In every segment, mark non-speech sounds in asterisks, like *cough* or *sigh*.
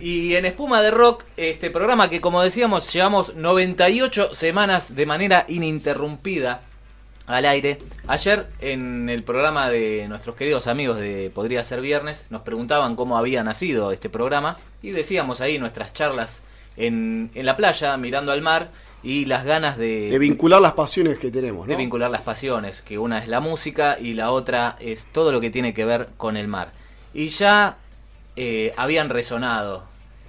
Y en Espuma de Rock, este programa que como decíamos llevamos 98 semanas de manera ininterrumpida al aire. Ayer en el programa de nuestros queridos amigos de Podría ser Viernes nos preguntaban cómo había nacido este programa y decíamos ahí nuestras charlas en, en la playa mirando al mar y las ganas de... De vincular las pasiones que tenemos, ¿no? De vincular las pasiones, que una es la música y la otra es todo lo que tiene que ver con el mar. Y ya eh, habían resonado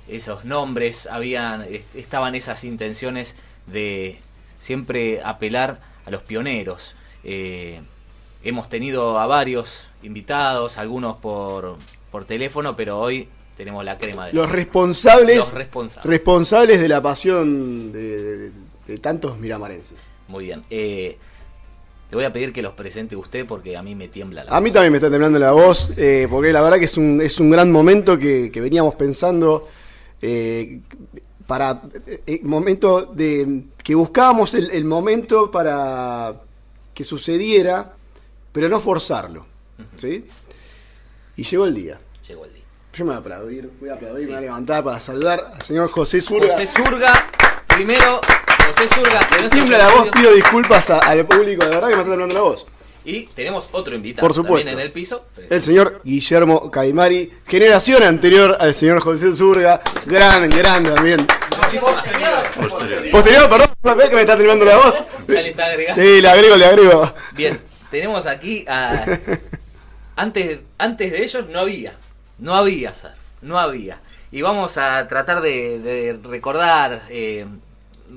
esos nombres, habían estaban esas intenciones de siempre apelar a los pioneros. Eh, hemos tenido a varios invitados, algunos por, por teléfono, pero hoy tenemos la crema de los responsables, los responsables. responsables de la pasión de, de tantos miramarenses. Muy bien. Eh, le voy a pedir que los presente usted porque a mí me tiembla la A mí también me está temblando la voz, eh, porque la verdad que es un, es un gran momento que, que veníamos pensando eh, para el momento de que buscábamos el, el, momento para que sucediera, pero no forzarlo. ¿sí? Y llegó el día. Llegó el día. Yo me voy a aplaudir, voy a aplaudir, sí. me voy a levantar para saludar al señor José Surga. José Surga, primero José Surga. Tiembla la voz, pido disculpas a, al público, de verdad que me está temblando la voz. Y tenemos otro invitado Por supuesto. también en el piso. El señor Guillermo Caimari, generación anterior al señor José Surga, gran, gran también. Muchísimas gracias. Posterior. Posterior, perdón, ve que me está temblando la voz. Ya le está agregando. Sí, le agrego, le agrego. Bien, tenemos aquí a... Antes, antes de ellos no había, no había surf, no había. Y vamos a tratar de, de recordar eh,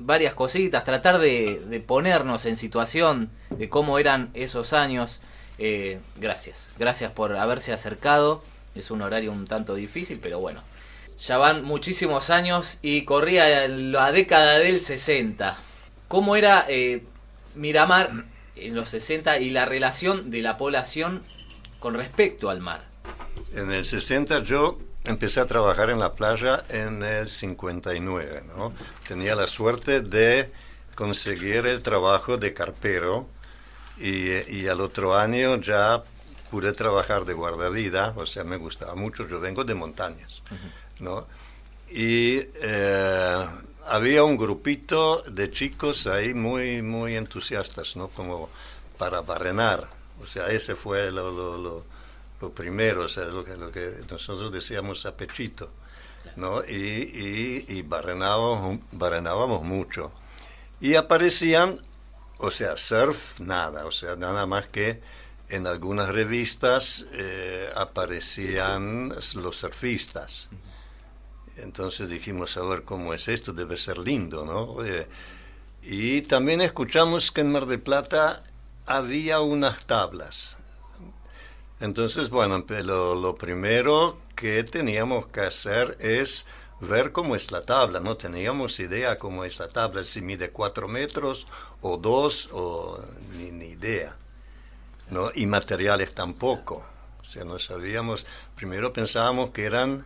varias cositas, tratar de, ponernos en situación de cómo eran esos años. Eh, gracias, gracias por haberse acercado. Es un horario un tanto difícil, pero bueno. Ya van muchísimos años y corría la década del 60. ¿Cómo era eh, Miramar en los 60 y la relación de la población con respecto al mar? En el 60 yo empecé a trabajar en la playa en el 59, ¿no? Tenía la suerte de conseguir el trabajo de carpero y, y, al otro año ya pude trabajar de guardavida, o sea, me gustaba mucho, yo vengo de montañas, ¿no? Y eh, había un grupito de chicos ahí muy, muy entusiastas, ¿no? Como para barrenar, o sea, ese fue lo, lo, lo primero, o sea, lo que, lo que nosotros decíamos a pechito, ¿no? Y, y, y barrenábamos, barrenábamos mucho. Y aparecían, o sea, surf, nada, o sea, nada más que en algunas revistas eh, aparecían los surfistas. Entonces dijimos, a ver cómo es esto, debe ser lindo, ¿no? Y también escuchamos que en Mar del Plata había unas tablas, entonces, bueno, lo, lo, primero que teníamos que hacer es ver cómo es la tabla. No teníamos idea cómo es la tabla, si mide cuatro metros o dos, o ni, ni idea. ¿no? Y materiales tampoco. O sea, no sabíamos, primero pensábamos que eran,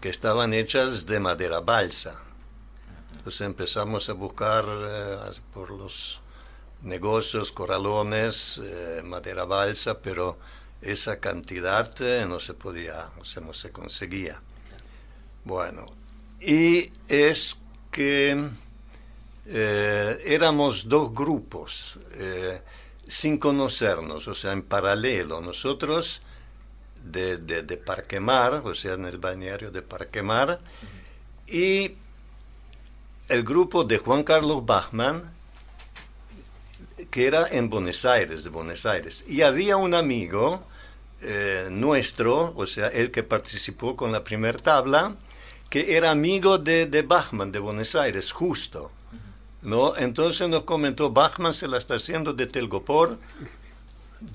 que estaban hechas de madera balsa. Entonces empezamos a buscar eh, por los negocios, corralones, eh, madera balsa, pero esa cantidad eh, no se podía, o sea, no se conseguía. Bueno, y es que eh, éramos dos grupos eh, sin conocernos, o sea, en paralelo. Nosotros de, de, de Parquemar, o sea, en el balneario de Parquemar, y el grupo de Juan Carlos Bachmann, que era en Buenos Aires, de Buenos Aires. Y había un amigo eh, nuestro, o sea, el que participó con la primera tabla, que era amigo de, de Bachmann, de Buenos Aires, justo. ¿no? Entonces nos comentó, Bachmann se la está haciendo de telgopor,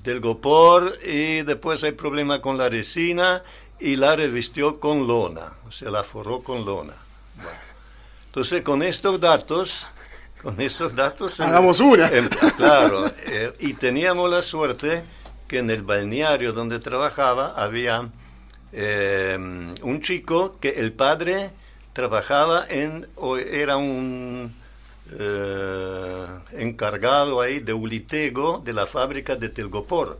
telgopor, y después hay problema con la resina, y la revistió con lona, o sea, la forró con lona. Bueno. Entonces, con estos datos con esos datos. Hagamos una. En, claro, eh, y teníamos la suerte que en el balneario donde trabajaba había eh, un chico que el padre trabajaba en, o era un eh, encargado ahí de Ulitego de la fábrica de Telgopor,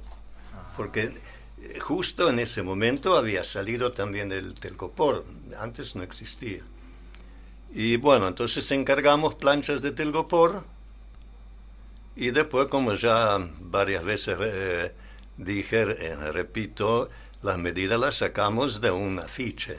porque Eh, Justo en ese momento había salido también el telgopor, antes no existía. Y bueno, entonces encargamos planchas de telgopor y después, como ya varias veces eh, dije, eh, repito, las medidas las sacamos de un afiche.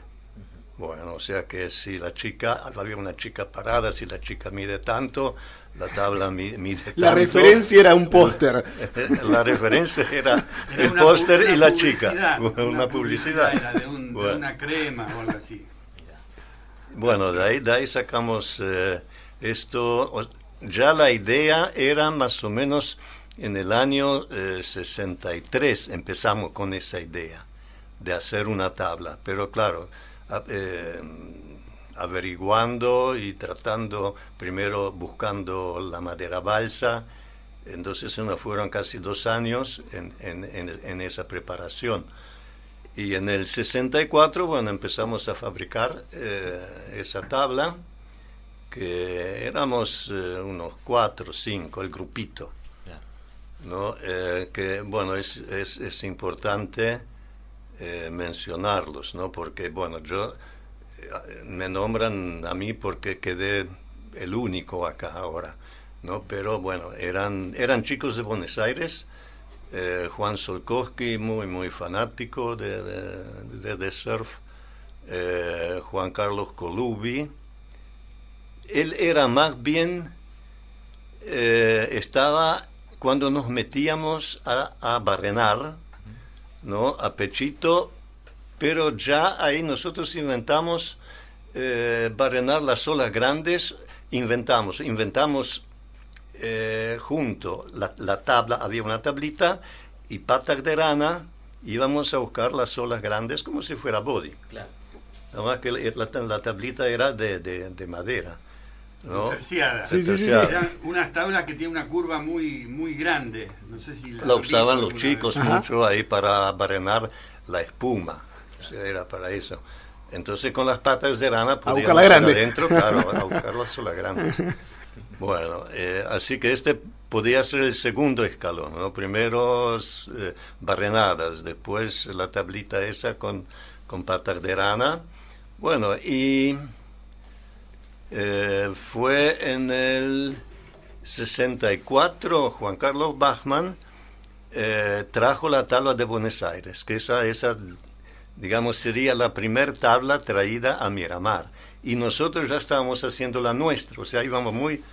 Bueno, o sea que si la chica, había una chica parada, si la chica mide tanto, la tabla mi- mide tanto. La referencia era un póster. *laughs* La referencia era Era el una póster y una la chica. publicidad, Una publicidad. Era de, un- de Bueno. una crema o algo así. Bueno, de ahí, de ahí sacamos eh, esto. Ya la idea era más o menos en el año eh, 63 empezamos con esa idea de hacer una tabla. Pero claro, eh, averiguando y tratando, primero buscando la madera balsa, entonces nos fueron casi dos años en, en- en- esa preparación. Y en el 64, bueno, empezamos a fabricar eh, esa tabla, que éramos eh, unos cuatro o cinco, el grupito. ¿No? Eh, que, bueno, es, es, es importante eh, mencionarlos, ¿no? Porque, bueno, yo, eh, me nombran a mí porque quedé el único acá ahora, ¿no? Pero, bueno, eran, eran chicos de Buenos Aires, eh, Juan Solkowski, muy, muy fanático de, de, surf, Juan Carlos Colubi. Él era más bien, estaba cuando nos metíamos a, a barrenar, ¿no? A pechito, pero ya ahí nosotros inventamos eh, barrenar las olas grandes, inventamos, inventamos eh, junto la, la tabla, había una tablita y patas de rana, íbamos a buscar las olas grandes como si fuera body. Claro. Nada más que la, la- la tablita era de, de- de madera. ¿No? Terciada. Sí, sí, sí, unas tablas que tienen una curva muy muy grande. No sé si La usaban los chicos vez. Ajá. mucho ahí para barrenar la espuma. O sea, era para eso. Entonces con las patas de rana buscar podíamos la ir grande. adentro, claro, a *laughs* buscar las olas grandes. Bueno, eh, así que este podía ser el segundo escalón, ¿no? Primero eh, barrenadas, después la tablita esa con, con patas de rana. Bueno, y eh, fue en el 64 Juan Carlos Bachmann eh, trajo la tabla de Buenos Aires, que esa, esa digamos, sería la primer tabla traída a Miramar. Y nosotros ya estábamos haciendo la nuestra, o sea, íbamos muy,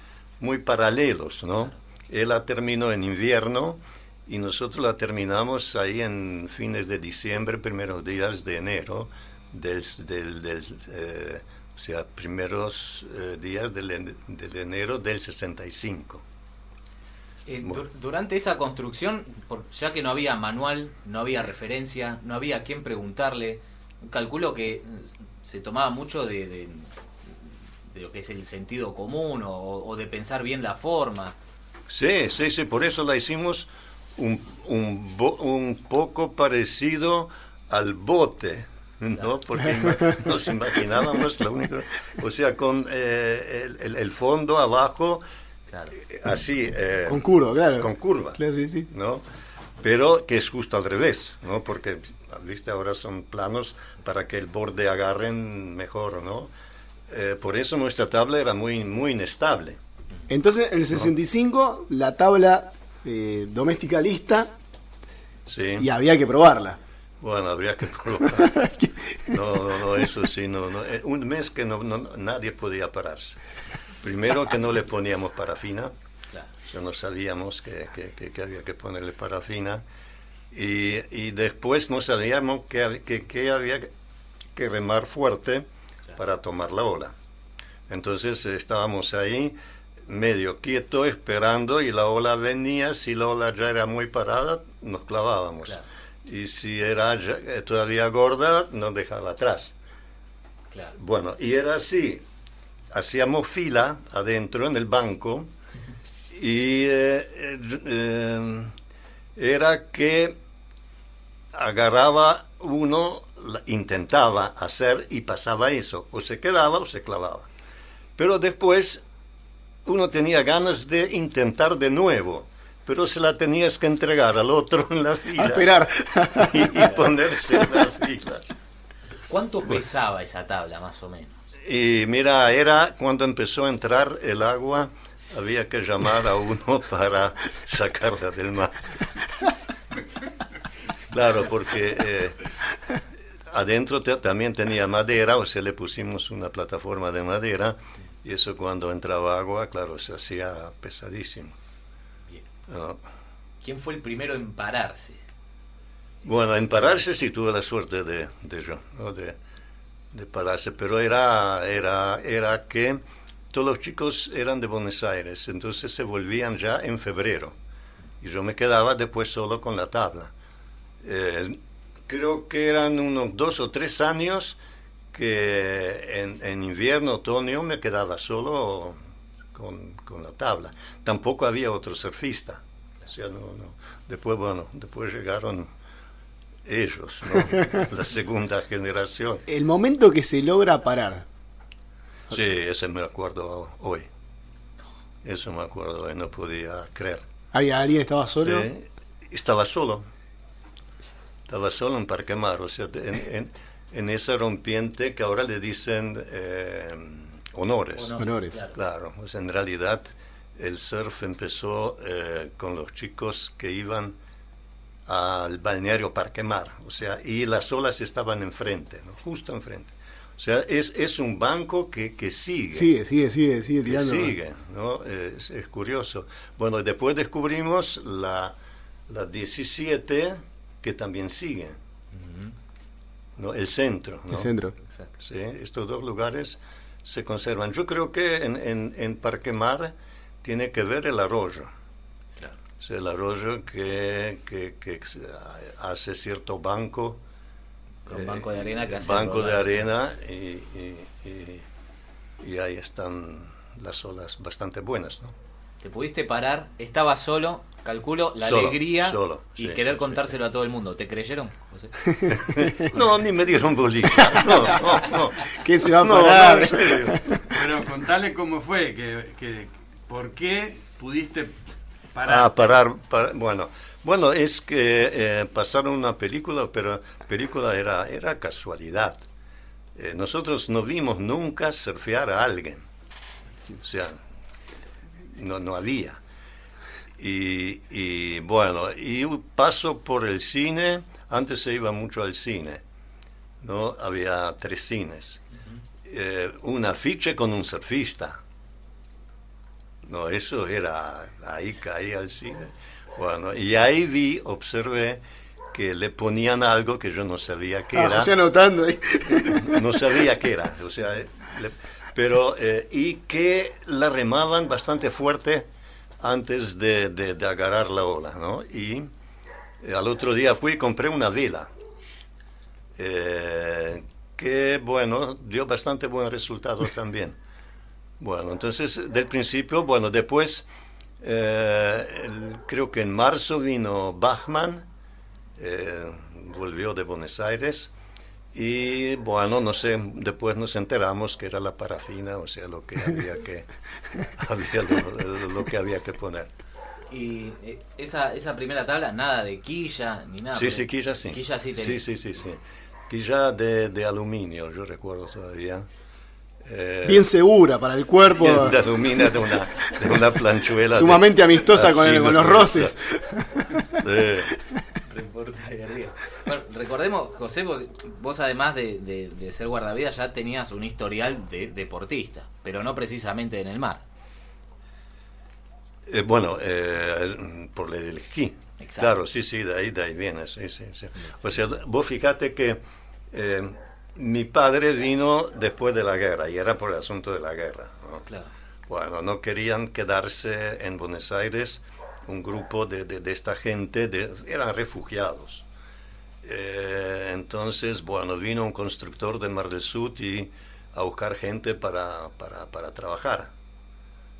muy paralelos, ¿no? Él la terminó en invierno y nosotros la terminamos ahí en fines de diciembre, primeros días de enero, del, del, del, eh, o sea, primeros eh, días del, del enero del 65. Eh, Bueno. dur- durante esa construcción, por- ya que no había manual, no había referencia, no había a quién preguntarle, calculo que eh, se tomaba mucho de, de, de lo que es el sentido común o, o de pensar bien la forma. Sí, sí, sí, por eso la hicimos un, un, un poco parecido al bote, *laughs* ¿no? Porque *laughs* nos imaginábamos la única, o sea, con eh, el, el- el fondo abajo, Claro. eh, así, eh, Con curva, claro. con curva, Claro, sí, sí. ¿no? Pero que es justo al revés, ¿no? Porque, viste, ahora son planos para que el borde agarren mejor, ¿no? Eh, por eso nuestra tabla era muy, muy inestable. Entonces, en el 65, la tabla eh, doméstica lista Sí. y había que probarla. Bueno, habría que probar. *laughs* No, no, no, eso sí, no, no. Eh, Un mes que no, no- nadie podía pararse. Primero que no le poníamos parafina, Claro. ya no sabíamos que, que- que- que había que ponerle parafina. Y, y después no sabíamos que, que, que había que remar fuerte para tomar la ola. Entonces estábamos ahí medio quieto esperando y la ola venía, si la ola ya era muy parada, nos clavábamos. Claro. Y si era eh, todavía gorda, nos dejaba atrás. Claro. Bueno, y era así. Hacíamos fila adentro en el banco y eh, eh, era que agarraba uno, intentaba hacer y pasaba eso. O se quedaba o se clavaba. Pero después uno tenía ganas de intentar de nuevo. Pero se la tenías que entregar al otro en la fila. A esperar. *laughs* Y, y ponerse en la fila. ¿Cuánto pesaba esa tabla, más o menos? Y mira, era cuando empezó a entrar el agua, había que llamar a uno *laughs* para sacarla del mar. *laughs* Claro, porque eh, adentro te- también tenía madera, o sea, le pusimos una plataforma de madera, y eso cuando entraba agua, claro, se hacía pesadísimo. ¿No? ¿Quién fue el primero en pararse? Bueno, en pararse sí tuve la suerte de, de yo, ¿no? de, de pararse, pero era, era, era que todos los chicos eran de Buenos Aires, entonces se volvían ya en febrero, y yo me quedaba después solo con la tabla. Eh, creo que eran unos dos o tres años que en, en invierno, otoño, me quedaba solo con, con la tabla. Tampoco había otro surfista. O sea, no, no. Después, bueno, después llegaron ellos, ¿no? *laughs* la segunda generación. El momento que se logra parar. Sí, ese me acuerdo hoy. Eso me acuerdo hoy, no podía creer. ¿Había alguien estaba solo? Sí, estaba solo. Estaba solo en Parque Mar, o sea, en, en- en esa rompiente que ahora le dicen eh, honores. Honores. claro. Claro, pues en realidad el surf empezó eh, con los chicos que iban al balneario Parque Mar, o sea, y las olas estaban enfrente, ¿no? justo enfrente. O sea, es, es un banco que, que sigue. Sigue, sigue, sigue, sigue tirando. sigue, ¿no? Es, es curioso. Bueno, después descubrimos la, la 17 que también sigue, ¿no? El centro, ¿no? El centro. Exacto. Sí, estos dos lugares se conservan. Yo creo que en, en, en Parque Mar tiene que ver el arroyo. Claro. Sea, el arroyo que, que, que hace cierto banco. Con eh, banco de arena que hace Banco de arena y, y, y- y ahí están las olas bastante buenas, ¿no? Te pudiste parar, estaba solo, calculo, la Solo, alegría solo, y sí, querer sí, contárselo a todo el mundo. ¿Te creyeron? José? *laughs* No, ni me dieron bolilla. No, no, no. ¿Qué se va a No, no, parar? en serio. Pero contale cómo fue, que, que- por qué pudiste parar. Ah, parar, para- bueno, bueno, es que eh, pasaron una película, pero película era, era casualidad. Eh, nosotros no vimos nunca surfear a alguien. O sea, no, no había. Y, y, bueno, y paso por el cine, antes se iba mucho al cine, ¿no? Había tres cines. Eh, un afiche con un surfista. No, eso era, ahí caí al cine. Bueno, y ahí vi, observé que le ponían algo que yo no sabía qué Ah, era. José anotando ahí. *laughs* No sabía qué era, o sea, le- pero, eh, y que la remaban bastante fuerte antes de, de- de agarrar la ola, ¿no? Y eh, al otro día fui y compré una vela, eh, que, bueno, dio bastante buen resultado *laughs* también. Bueno, entonces, del principio, bueno, después, eh, el- creo que en marzo vino Bachmann, eh, volvió de Buenos Aires, y bueno, no sé, después nos enteramos que era la parafina, o sea, lo que había que, *laughs* había lo, lo que había que poner. Y eh, esa, esa primera tabla, nada de quilla ni nada. Sí, sí, quilla sí. Quilla sí tenía. Sí, sí, sí, sí. Quilla de, de aluminio, yo recuerdo todavía. Eh, Bien segura para el cuerpo. de aluminio de una, de una planchuela. de- Sumamente amistosa con, el- con los roces. *laughs* De arriba. Recordemos, José, porque vos además de, de- de ser guardavidas ya tenías un historial de deportista, pero no precisamente en el mar. Eh, bueno, eh, por el esquí. Exacto. Claro, sí, sí, de ahí, de ahí viene, sí, sí, sí. O sea, vos fíjate que eh, mi padre vino después de la guerra y era por el asunto de la guerra. ¿no? Claro. Bueno, no querían quedarse en Buenos Aires un grupo de, de- de esta gente, de- eran refugiados. Eh, entonces, bueno, vino un constructor de Mar del Sur y a buscar gente para, para, para trabajar.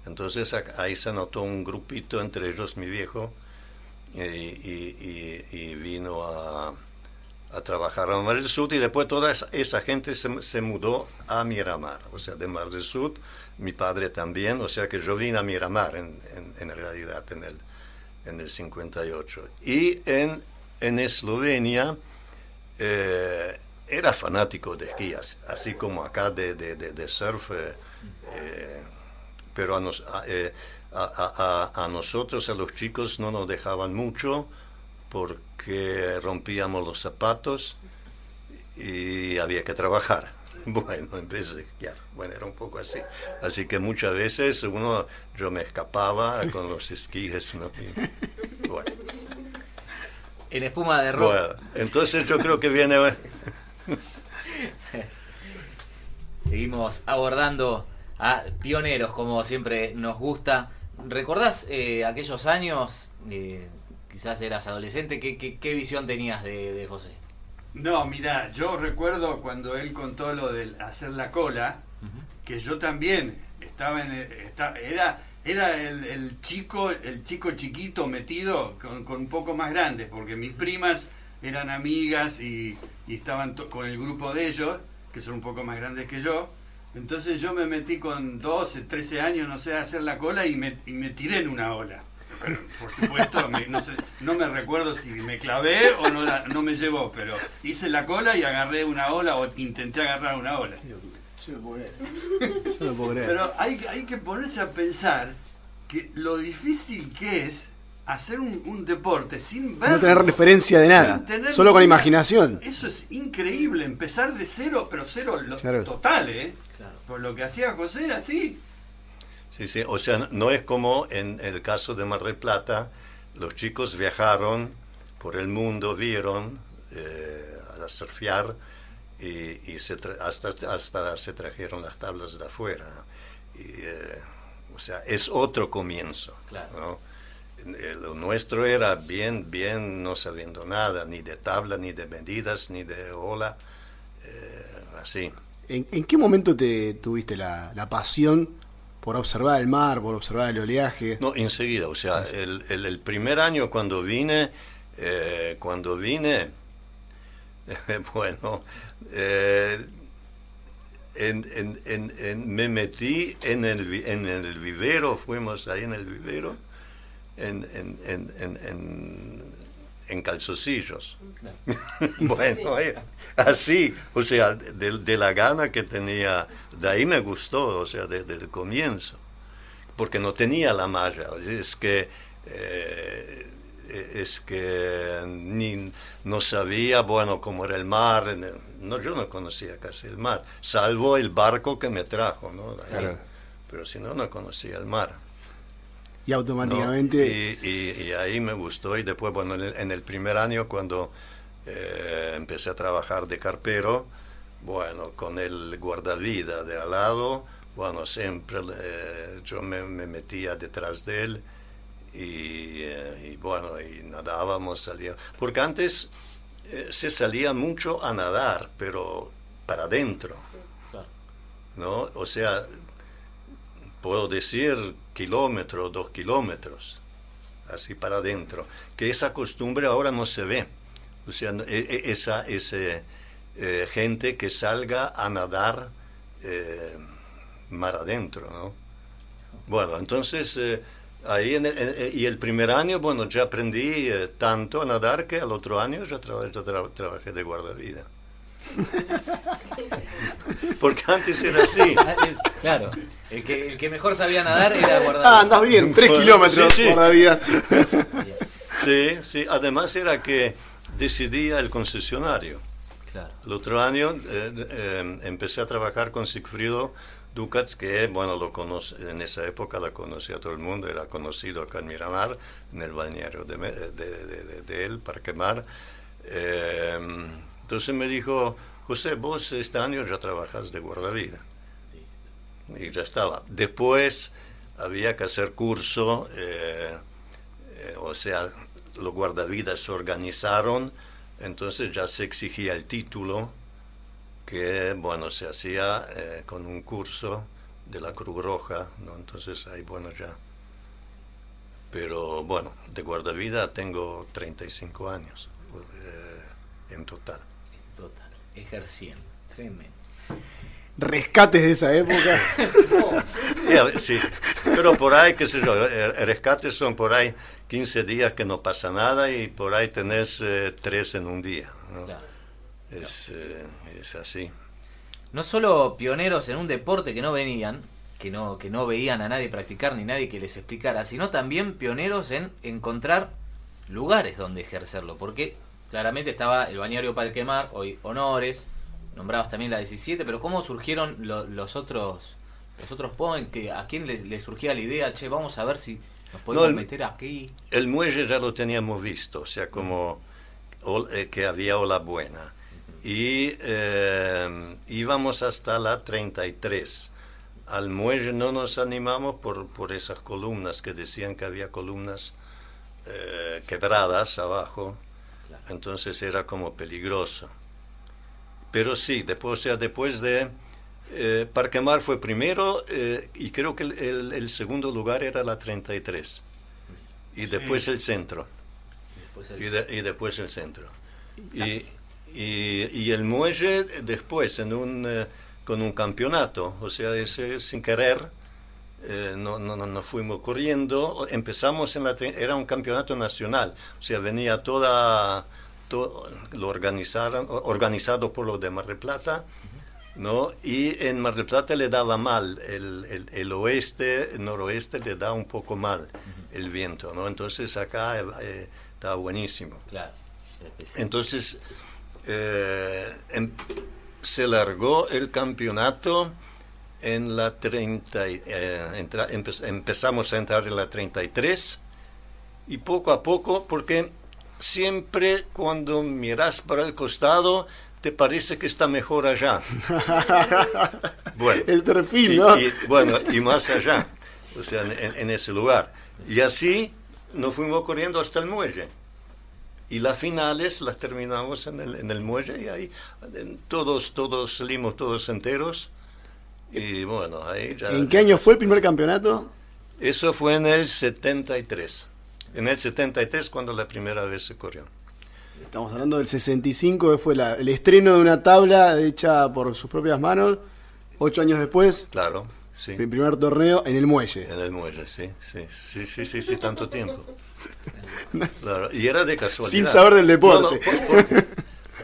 Entonces ahí se anotó un grupito, entre ellos mi viejo, y, y- y- y vino a, a trabajar a Mar del Sur y después toda esa, esa gente se, se mudó a Miramar, o sea, de Mar del Sur, mi padre también, o sea que yo vine a Miramar en, en- en realidad, en el, en el 58. Y en, en Eslovenia eh, era fanático de esquí, as- así como acá de, de- de- surf, eh, eh, pero a, nos- a, a- a- nosotros, a los chicos, no nos dejaban mucho porque rompíamos los zapatos y había que trabajar. *laughs* Bueno, en vez esquiar. Bueno, era un poco así. Así que muchas veces uno, yo me escapaba con los esquíes. bueno, En espuma de rock. bueno, entonces yo creo que viene... *laughs* Seguimos abordando a pioneros, como siempre nos gusta. ¿Recordás eh, aquellos años? eh, quizás eras adolescente. ¿Qué, qué, qué visión tenías de, de José? No, mira, yo recuerdo cuando él contó lo de hacer la cola, que yo también estaba en el- esta- era era el, chico el chico chiquito metido con, con un poco más grande, porque mis primas eran amigas y, y estaban con el grupo de ellos, que son un poco más grandes que yo. Entonces yo me metí con 12, 13 años, no sé, a hacer la cola y me, y me tiré en una ola. Pero, por supuesto, me- no, sé- no me recuerdo si me clavé o no, la- no me llevó, pero hice la cola y agarré una ola o intenté agarrar una ola. Yo no puedo creer. *laughs* Yo no puedo creer. Pero hay, hay que ponerse a pensar que lo difícil que es hacer un, un deporte sin ver. no tener referencia de nada, solo con imaginación. Eso es increíble, empezar de cero, pero cero lo- Claro. total, ¿eh? Claro. Por lo que hacía José era así. Sí, sí, o sea, no es como en el caso de Mar del Plata, los chicos viajaron por el mundo, vieron eh, a surfear y, y se tra- hasta, hasta se trajeron las tablas de afuera. Y, eh, o sea, es otro comienzo. Claro. ¿no? Eh, Lo nuestro era bien, bien, no sabiendo nada, ni de tabla, ni de medidas, ni de ola, eh, así. ¿En, en qué momento te tuviste la, la pasión por observar el mar, por observar el oleaje? No, enseguida, o sea, el, el- el primer año cuando vine, eh, cuando vine, *laughs* bueno, eh, en- en- en- en- me metí en el, en el vivero, fuimos ahí en el vivero, en, en, en, en, en- calzoncillos. *laughs* bueno, eh, así, o sea, de, de la gana que tenía, de ahí me gustó, o sea, desde el comienzo porque no tenía la malla. Es que eh, es que ni no sabía, bueno, cómo era el mar. No, yo no conocía casi el mar, salvo el barco que me trajo, ¿no? Ahí. Claro. Pero si no, no conocía el mar. Y ¿no? automáticamente... Y, y- y ahí me gustó y después, bueno, en el, en el primer año cuando eh, empecé a trabajar de carpero, bueno, con el guardavida de al lado, bueno, siempre eh, yo me, me metía detrás de él y, eh, y, bueno, y nadábamos, salía. Porque antes eh, se salía mucho a nadar, pero para adentro. ¿no? O sea, puedo decir kilómetro, dos kilómetros, así para adentro, que esa costumbre ahora no se ve. O sea, e- e- esa ese, eh, gente que salga a nadar eh, mar adentro, ¿no? Bueno, entonces, ahí en el, en- eh, y el primer año, bueno, ya aprendí eh, tanto a nadar que al otro año ya, ya tra- trabajé de guardavida. *laughs* Porque antes era así. Ah, eh, Claro. El que, el que mejor sabía nadar era Ah, guardar. andas bien, tres Bueno, kilómetros sí, sí. guardavidas. Sí, sí, además era que decidía el concesionario. Claro. El otro año eh, eh, empecé a trabajar con Sigfrido Ducats, que bueno, lo conoce, en esa época la conocía todo el mundo, era conocido acá en Miramar, en el balneario de, él, Parque Mar. Eh, entonces me dijo, José, vos este año ya trabajas de guardavida. Y ya estaba. Después había que hacer curso, eh, eh, o sea, los guardavidas se organizaron, entonces ya se exigía el título, que bueno, se hacía eh, con un curso de la Cruz Roja, ¿no? entonces ahí bueno ya. Pero bueno, de guardavida tengo 35 años eh, en total. Total. Ejerciendo. Tremendo. Rescates de esa época. *laughs* Ver, sí, pero por ahí, qué sé yo, eh, rescates son por ahí 15 días que no pasa nada y por ahí tenés eh, tres en un día. ¿no? Claro. Es, eh, es así. No solo pioneros en un deporte que no venían, que no, que no veían a nadie practicar ni nadie que les explicara, sino también pioneros en encontrar lugares donde ejercerlo, porque claramente estaba el bañario Palquemar, hoy Honores, nombrados también la 17, pero ¿cómo surgieron lo- los otros los otros? Que, ¿A quién les, les surgía la idea? Che, vamos a ver si nos podemos el- meter aquí. El muelle ya lo teníamos visto, o sea, como eh, que había ola buena. Y eh, íbamos hasta la 33. Al muelle no nos animamos por, por esas columnas que decían que había columnas eh, quebradas abajo. Entonces era como peligroso. Pero sí, después, o sea, después de... Eh, Parquemar fue primero eh, y creo que el, el- el segundo lugar era la 33. Y después el centro. Después el- Y, de- y después el centro. Y, y- y el muelle después en un, eh, con un campeonato, o sea, ese, sin querer, eh, no, no, no, fuimos corriendo, empezamos en la, era un campeonato nacional, o sea, venía toda, to- lo organizaron, organizado por los de Mar del Plata, ¿no? Y en Mar del Plata le daba mal, el, el, el oeste, el noroeste le da un poco mal el viento, ¿no? Entonces acá eh, estaba buenísimo. Claro. Entonces eh, se largó el campeonato en la 30, y- eh, entra- empe- empezamos a entrar en la 33 y poco a poco, porque siempre cuando miras para el costado te parece que está mejor allá. *laughs* bueno, El perfil, y- ¿no? y, bueno, y más allá, o sea, en- en ese lugar. Y así nos fuimos corriendo hasta el muelle. Y las finales las terminamos en el, en el muelle y ahí todos, todos salimos todos enteros. Y bueno, ahí ya... ¿En qué año fue el primer campeonato? Eso fue en el 73. En el 73 cuando la primera vez se corrió. Estamos hablando del 65, que fue la- el estreno de una tabla hecha por sus propias manos. Ocho años después, Claro, sí. el primer torneo en el muelle. En el muelle, sí, sí, sí, sí, sí, sí, tanto tiempo. Claro, y era de casualidad. Sin saber del deporte. No, no, por- por-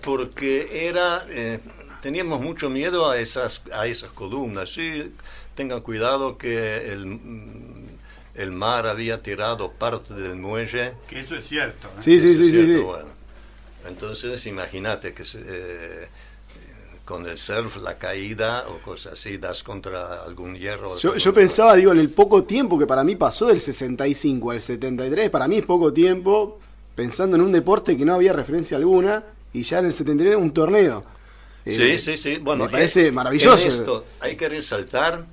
porque era, eh, teníamos mucho miedo a esas, a esas columnas. Sí, tengan cuidado que el, mm, el mar había tirado parte del muelle. Que eso es cierto. ¿eh? Sí, sí, sí, es sí, cierto, sí. bueno. Entonces, imagínate que eh, con el surf, la caída o cosas así, das contra algún hierro. Yo, yo pensaba, digo, en el poco tiempo que para mí pasó del 65 al 73, para mí es poco tiempo, pensando en un deporte que no había referencia alguna, y ya en el 73 un torneo. Sí, Eh, sí, sí. Bueno, me parece eh, maravilloso. esto hay que resaltar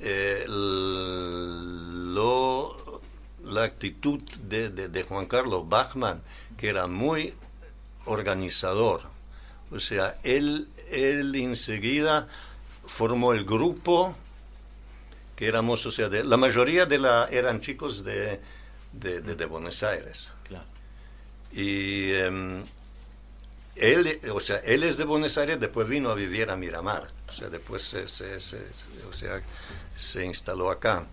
eh, lo, la actitud de, de- de Juan Carlos Bachmann, que era muy organizador. O sea, él, él enseguida formó el grupo que éramos, o sea, de- la mayoría de la eran chicos de, de, de- de Buenos Aires. Claro. Y em, él, o sea, él es de Buenos Aires, después vino a vivir a Miramar. O sea, después se, se- se- se- o sea, se instaló acá.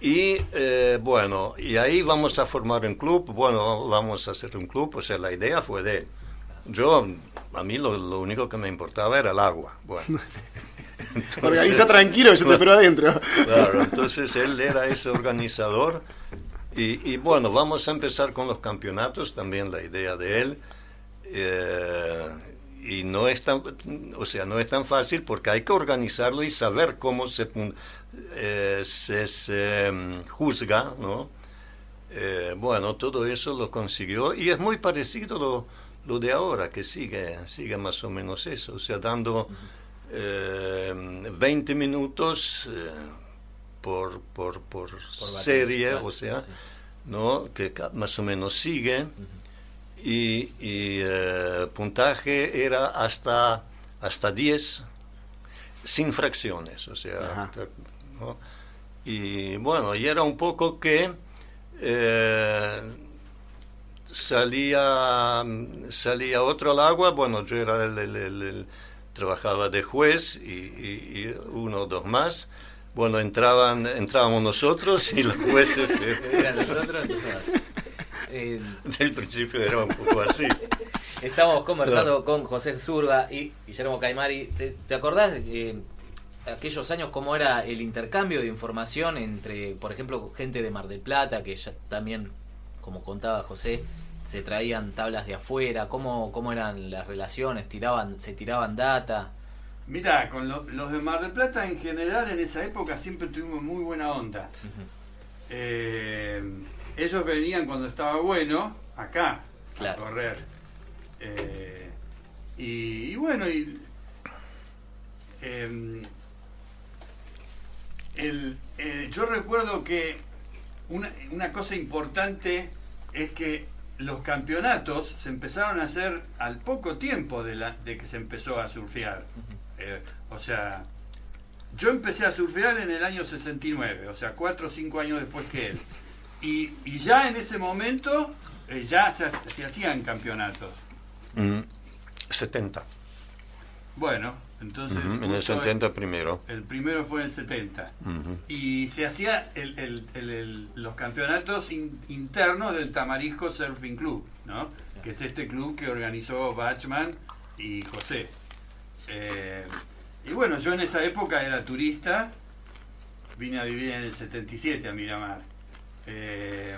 Y eh, bueno, y ahí vamos a formar un club. Bueno, vamos a hacer un club. O sea, la idea fue de él. Yo, a mí lo, lo único que me importaba era el agua. Bueno. *laughs* Entonces- Organiza tranquilo, yo te espero adentro. Claro, *laughs* entonces él era ese organizador. Y, y bueno, vamos a empezar con los campeonatos, también la idea de él. Eh, y no es tan, o sea, no es tan fácil porque hay que organizarlo y saber cómo se, eh, se, se, mm, juzga, ¿no? Eh, bueno, todo eso lo consiguió y es muy parecido lo, lo de ahora, que sigue, sigue más o menos eso, o sea, dando eh, 20 minutos eh, por, por, por, serie, o sea. ¿no? que más o menos sigue y, y, eh, puntaje era hasta, hasta 10 sin fracciones, o sea, y bueno, y era un poco que eh, salía salía otro al agua, bueno, yo era el, el- el- el- trabajaba de juez y, y- y uno o dos más, bueno, entraban, entrábamos nosotros y los jueces... *laughs* eh, Eran los otros, entonces, *laughs* Eh, Del principio era un poco así. Estamos conversando con José Zurga y Guillermo Caimari. ¿Te, te acordás eh, aquellos años cómo era el intercambio de información entre, por ejemplo, gente de Mar del Plata, que ya también, como contaba José, se traían tablas de afuera, cómo, cómo eran las relaciones, tiraban, se tiraban data. Mirá, con lo- los de Mar del Plata en general en esa época siempre tuvimos muy buena onda. Eh, ellos venían cuando estaba bueno acá Claro. a correr. Eh, y, y bueno, y, em, el- eh, yo recuerdo que una, una cosa importante es que los campeonatos se empezaron a hacer al poco tiempo de, la, de que se empezó a surfear. Eh, o sea, yo empecé a surfear en el año 69, o sea, cuatro o cinco años después que él. Y, y ya en ese momento eh, ya se hacían campeonatos. Mm, 70. Bueno, entonces... En el justo 70 primero. El primero fue en el 70. Ujú. Y se hacía el- el- los campeonatos in- internos del Tamarisco Surfing Club, ¿no? Que es este club que organizó Bachman y José. Eh, y bueno, yo en esa época era turista, vine a vivir en el 77 a Miramar. Eh,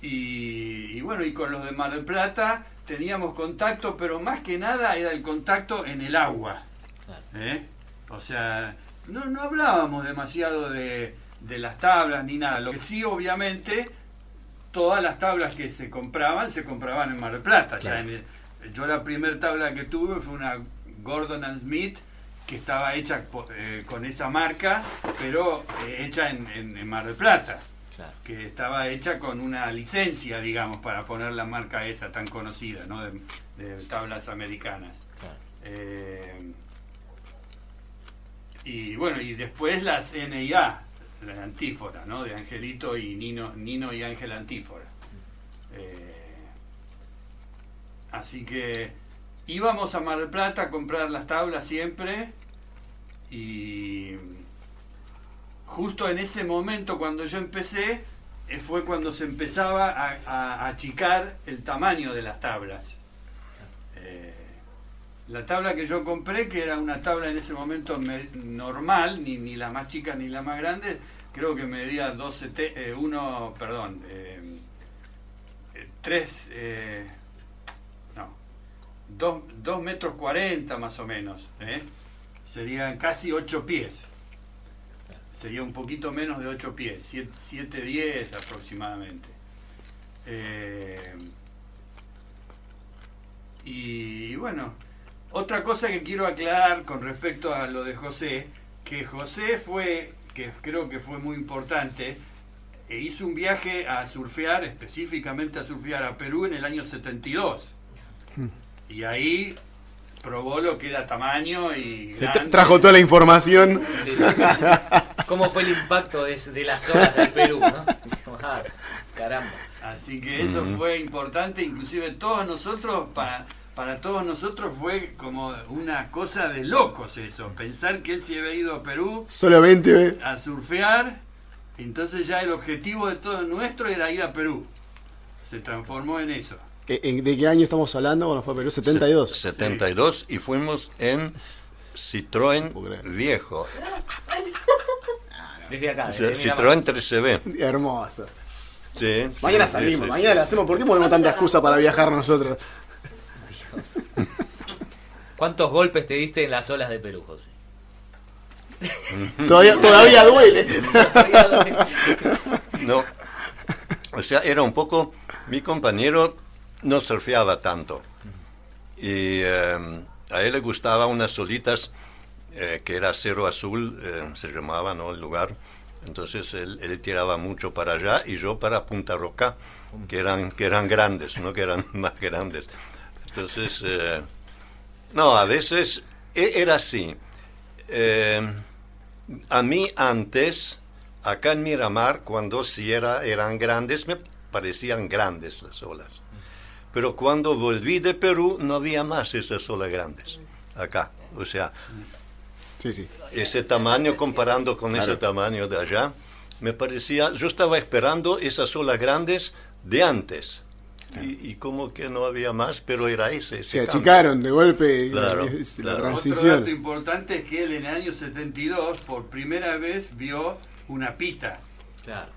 y, y bueno, y con los de Mar del Plata teníamos contacto, pero más que nada era el contacto en el agua. ¿eh? O sea, no, no hablábamos demasiado de, de las tablas ni nada. Lo que sí, obviamente, todas las tablas que se compraban, se compraban en Mar del Plata. Ya Claro. en el- yo la primera tabla que tuve fue una Gordon and Smith que estaba hecha eh, con esa marca, pero eh, hecha en, en- en Mar del Plata Claro. que estaba hecha con una licencia, digamos, para poner la marca esa tan conocida, ¿no? De, de tablas americanas. claro. Eh, y bueno, y después las NIA, la Antífora, ¿no? De Angelito y Nino, Nino y Ángel Antífora. Eh, así que íbamos a Mar del Plata a comprar las tablas siempre y justo en ese momento cuando yo empecé eh, fue cuando se empezaba a, achicar el tamaño de las tablas. Eh, la tabla que yo compré, que era una tabla en ese momento me- normal, ni, ni la más chica ni la más grande, creo que medía 12, te- eh, uno, perdón, eh, 3, no, 2 metros 40 más o menos, serían casi 8 pies. Sería un poquito menos de 8 pies, 7, 10 aproximadamente. Eh, y bueno, otra cosa que quiero aclarar con respecto a lo de José, que José fue, que creo que fue muy importante, e hizo un viaje a surfear, específicamente a surfear a Perú en el año 72. Y ahí probó lo que era tamaño y... Se grande. trajo toda la información. Sí, sí, sí. *laughs* ¿Cómo fue el impacto de, de las olas del Perú? ¿no? Ah, caramba. Así que eso fue importante, inclusive todos nosotros, para, para todos nosotros fue como una cosa de locos eso, pensar que él se había ido a Perú Solamente. eh, a surfear, entonces ya el objetivo de todo nuestro era ir a Perú. Se transformó en eso. ¿en- ¿De qué año estamos hablando? Bueno, fue Perú 72. Se- 72 y fuimos en Citroën viejo. *laughs* Desde acá. Desde. Citroën 13B. Hermoso. Sí, Mañana sí, salimos, sí, mañana la hacemos. ¿Por qué ponemos tanta excusa para viajar nosotros? ¿Cuántos golpes te diste en las olas de Perú, José? Todavía, todavía duele. No. O sea, era un poco. Mi compañero no surfeaba tanto. Y eh, a él le gustaba unas solitas eh, que era Cero Azul, eh, se llamaba ¿no? el lugar. Entonces él, él tiraba mucho para allá y yo para Punta Roca, que eran, que eran grandes, no que eran *laughs* más grandes. Entonces, eh, no, a veces e- era así. Eh, a mí antes, acá en Miramar, cuando sí era, eran grandes, me parecían grandes las olas. Pero cuando volví de Perú, no había más esas olas grandes acá. O sea, Sí, sí. ese tamaño comparando con ese tamaño de allá, me parecía, yo estaba esperando esas olas grandes de antes. Y, y como que no había más, pero era ese. ese Se cambio. achicaron de golpe Claro, es la claro. Otro transición. dato importante es que él en el año 72 por primera vez vio una pita. Claro.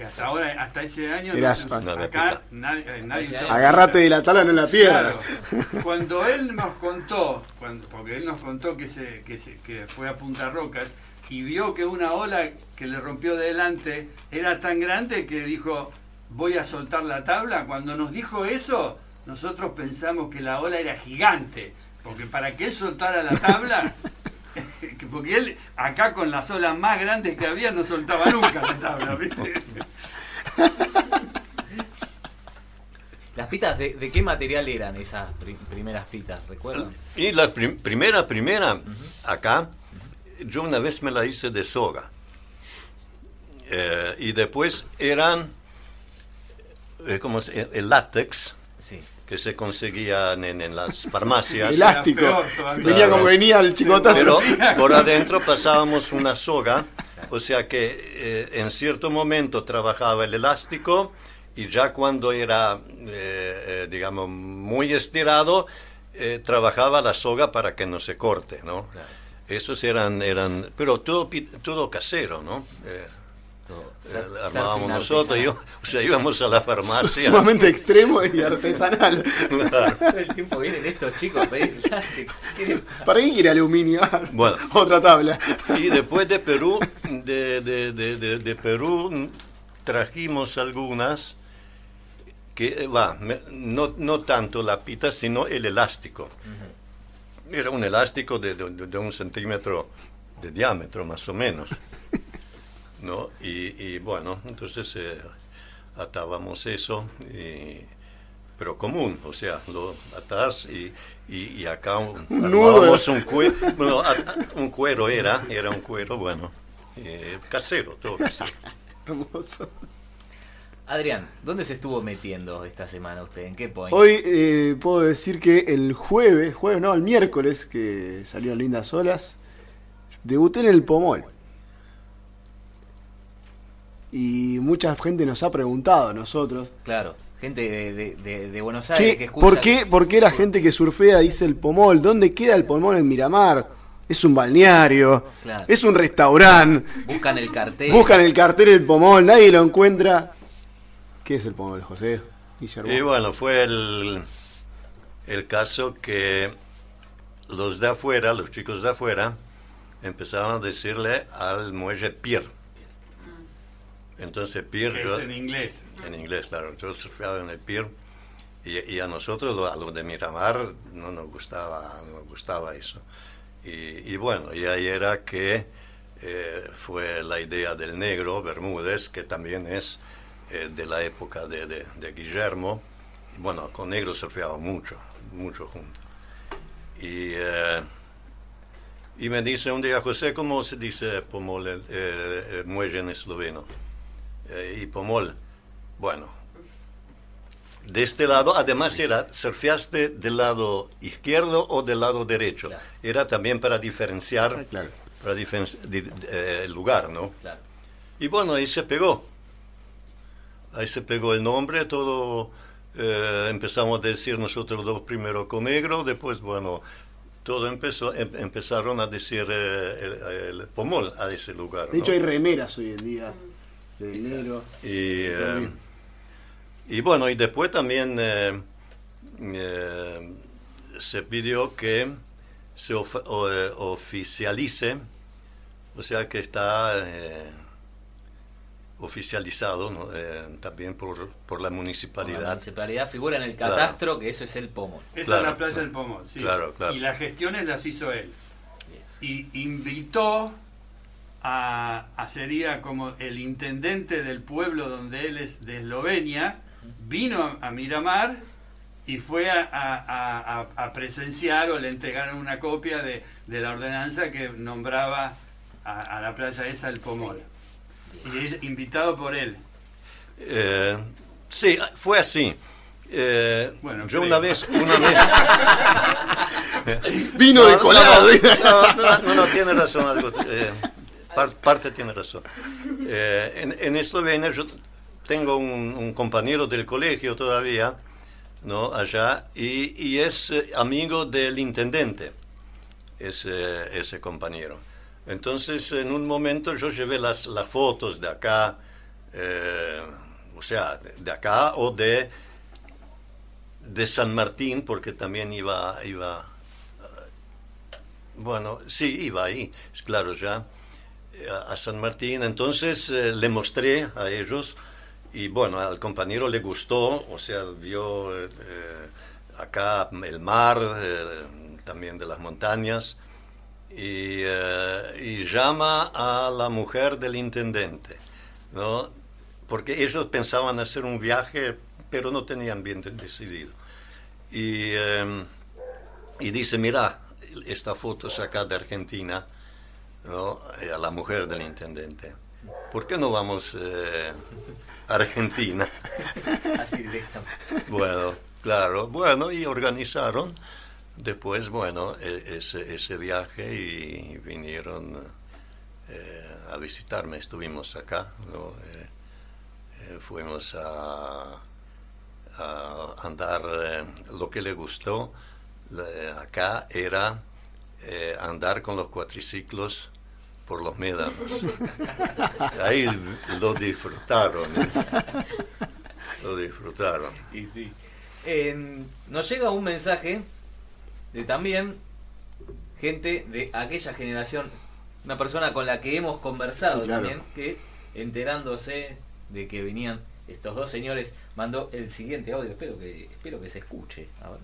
Que hasta ahora, hasta ese año, no. Una acá nadie, eh, nadie usaba año. Agarrate de la tala, no la pierdas. Claro. Cuando él nos contó, cuando, porque él nos contó que, se, que, se- que fue a Punta Rocas y vio que una ola que le rompió de delante era tan grande que dijo, voy a soltar la tabla. Cuando nos dijo eso, nosotros pensamos que la ola era gigante, porque para que él soltara la tabla, *laughs* *laughs* porque él acá con las olas más grandes que había no soltaba nunca la tabla, ¿viste? *laughs* ¿Las pitas de, de qué material eran esas pri- primeras pitas? ¿Recuerdan? Y la prim- primera, primera, acá, yo una vez me la hice de soga. Eh, y después eran, eh, ¿cómo se- el látex, Sí. que se conseguían en, en las farmacias. *laughs* Elástico. Venía como venía el chicotazo. Pero *laughs* por adentro pasábamos una soga, o sea que eh, en cierto momento trabajaba el elástico y ya cuando era, eh, eh, digamos, muy estirado, eh, trabajaba la soga para que no se corte, ¿no? Claro. Esos eran, eran, pero todo, pi- todo casero, ¿no? Todo. eh, armábamos nosotros, yo- o sea, íbamos a la farmacia. Sumamente extremo y artesanal. Claro. Todo *laughs* el tiempo vienen estos chicos a pedir plástico. ¿Quieren- ¿Para qué quiere aluminio? Bueno. *laughs* Otra tabla. Y después de Perú, de, de- de- de- de Perú trajimos algunas que, eh, va, me- no, no tanto la pita, sino el elástico. Era un elástico de, de- de un centímetro de diámetro, más o menos. ¿No? Y, y bueno, entonces eh, atábamos eso, y- pero común, o sea, lo atás y, y, y acá un, *laughs* Un nudo. un, cue- bueno, a- a- un cuero era, era un cuero, bueno, eh, casero, todo casero. *laughs* Hermoso. Adrián, ¿dónde se estuvo metiendo esta semana usted? ¿En qué point? Hoy eh, puedo decir que el jueves, jueves no, el miércoles, que salieron lindas olas, debuté en el Pomol. Y mucha gente nos ha preguntado a nosotros. Claro, gente de, de- de- de Buenos Aires ¿Qué, que escucha. ¿por, qué, ¿Por qué la gente que surfea dice el Pomol? ¿Dónde queda el Pomol en Miramar? Es un balneario, Claro. es un restaurante. Buscan el cartel. Buscan el cartel del Pomol, nadie lo encuentra. ¿Qué es el Pomol, José? Guillermo. Y bueno, fue el, el caso que los de afuera, los chicos de afuera, empezaron a decirle al muelle pier. Entonces pier, Es yo- en inglés. en inglés, claro, yo surfeaba en el pier y, y a nosotros, a los de Miramar, no nos gustaba, no nos gustaba eso. Y, y bueno, y ahí era que eh, fue la idea del negro Bermúdez, que también es eh, de la época de, de- de Guillermo. Y bueno, con negro surfeaba mucho, mucho juntos. Y, eh, y me dice un día, José, ¿cómo se dice pomol, el, eh, el muelle en esloveno? Eh, y pomol, bueno, de este lado, además era, surfeaste del lado izquierdo o del lado derecho. Claro. Era también para diferenciar, Ah, claro. para diferenci- di- eh, el lugar, ¿no? Claro. Y bueno, ahí se pegó. Ahí se pegó el nombre, todo eh, empezamos a decir nosotros dos primero con negro, después, bueno, todo empezó, em- empezaron a decir eh, el, el pomol a ese lugar. De ¿no? hecho hay remeras hoy en día de negro. Y, eh, y bueno, y después también eh, eh, se pidió que se of- o- eh, oficialice, o sea que está eh, oficializado ¿no? Eh, también por, por la Con La municipalidad. municipalidad figura en el Claro. catastro que eso es el pomo. Esa Claro, es la playa claro. del sí. Claro, claro. Y las gestiones las hizo él. Y invitó a, a sería como el intendente del pueblo donde él es de Eslovenia, vino a Miramar y fue a, a- a- a presenciar o le entregaron una copia de, de la ordenanza que nombraba a, a la playa esa el Pomol. Y es invitado por él. Eh, sí, fue así. Eh, Bueno, yo creo. una vez, una *laughs* vez Vino de colado. No, no, no, no, tiene razón. Algo, eh, par- parte tiene razón. Eh, en, en Eslovenia yo tengo un, compañero del colegio todavía, ¿no? Allá, y, y es eh, amigo del intendente, ese, ese compañero. Entonces, en un momento yo llevé las, las fotos de acá, eh, o sea, de, acá o de, de San Martín, porque también iba, iba eh, bueno, sí, iba ahí, claro ya, a San Martín. Entonces eh, le mostré a ellos y bueno, al compañero le gustó, o sea, vio eh, acá el mar, eh, también de las montañas, y, llama a la mujer del intendente, ¿no? Porque ellos pensaban hacer un viaje, pero no tenían bien de- decidido. Y, eh, y dice, mira, esta foto sacada de Argentina, ¿no? Eh, a la mujer del intendente. ¿Por qué no vamos eh, a Argentina? Así. Bueno, claro, bueno, y organizaron después, bueno, e- ese, ese viaje y vinieron eh, a visitarme. Estuvimos acá, ¿no? Eh, fuimos a, a andar. lo que le gustó acá era eh, andar con los cuatriciclos por los médanos. *laughs* Ahí lo disfrutaron. ¿eh? Lo disfrutaron. Y sí. Eh, nos llega un mensaje de también gente de aquella generación, una persona con la que hemos conversado Sí, claro. también, que enterándose de que venían estos dos señores, mandó el siguiente audio. Espero que, espero que se escuche. A ver.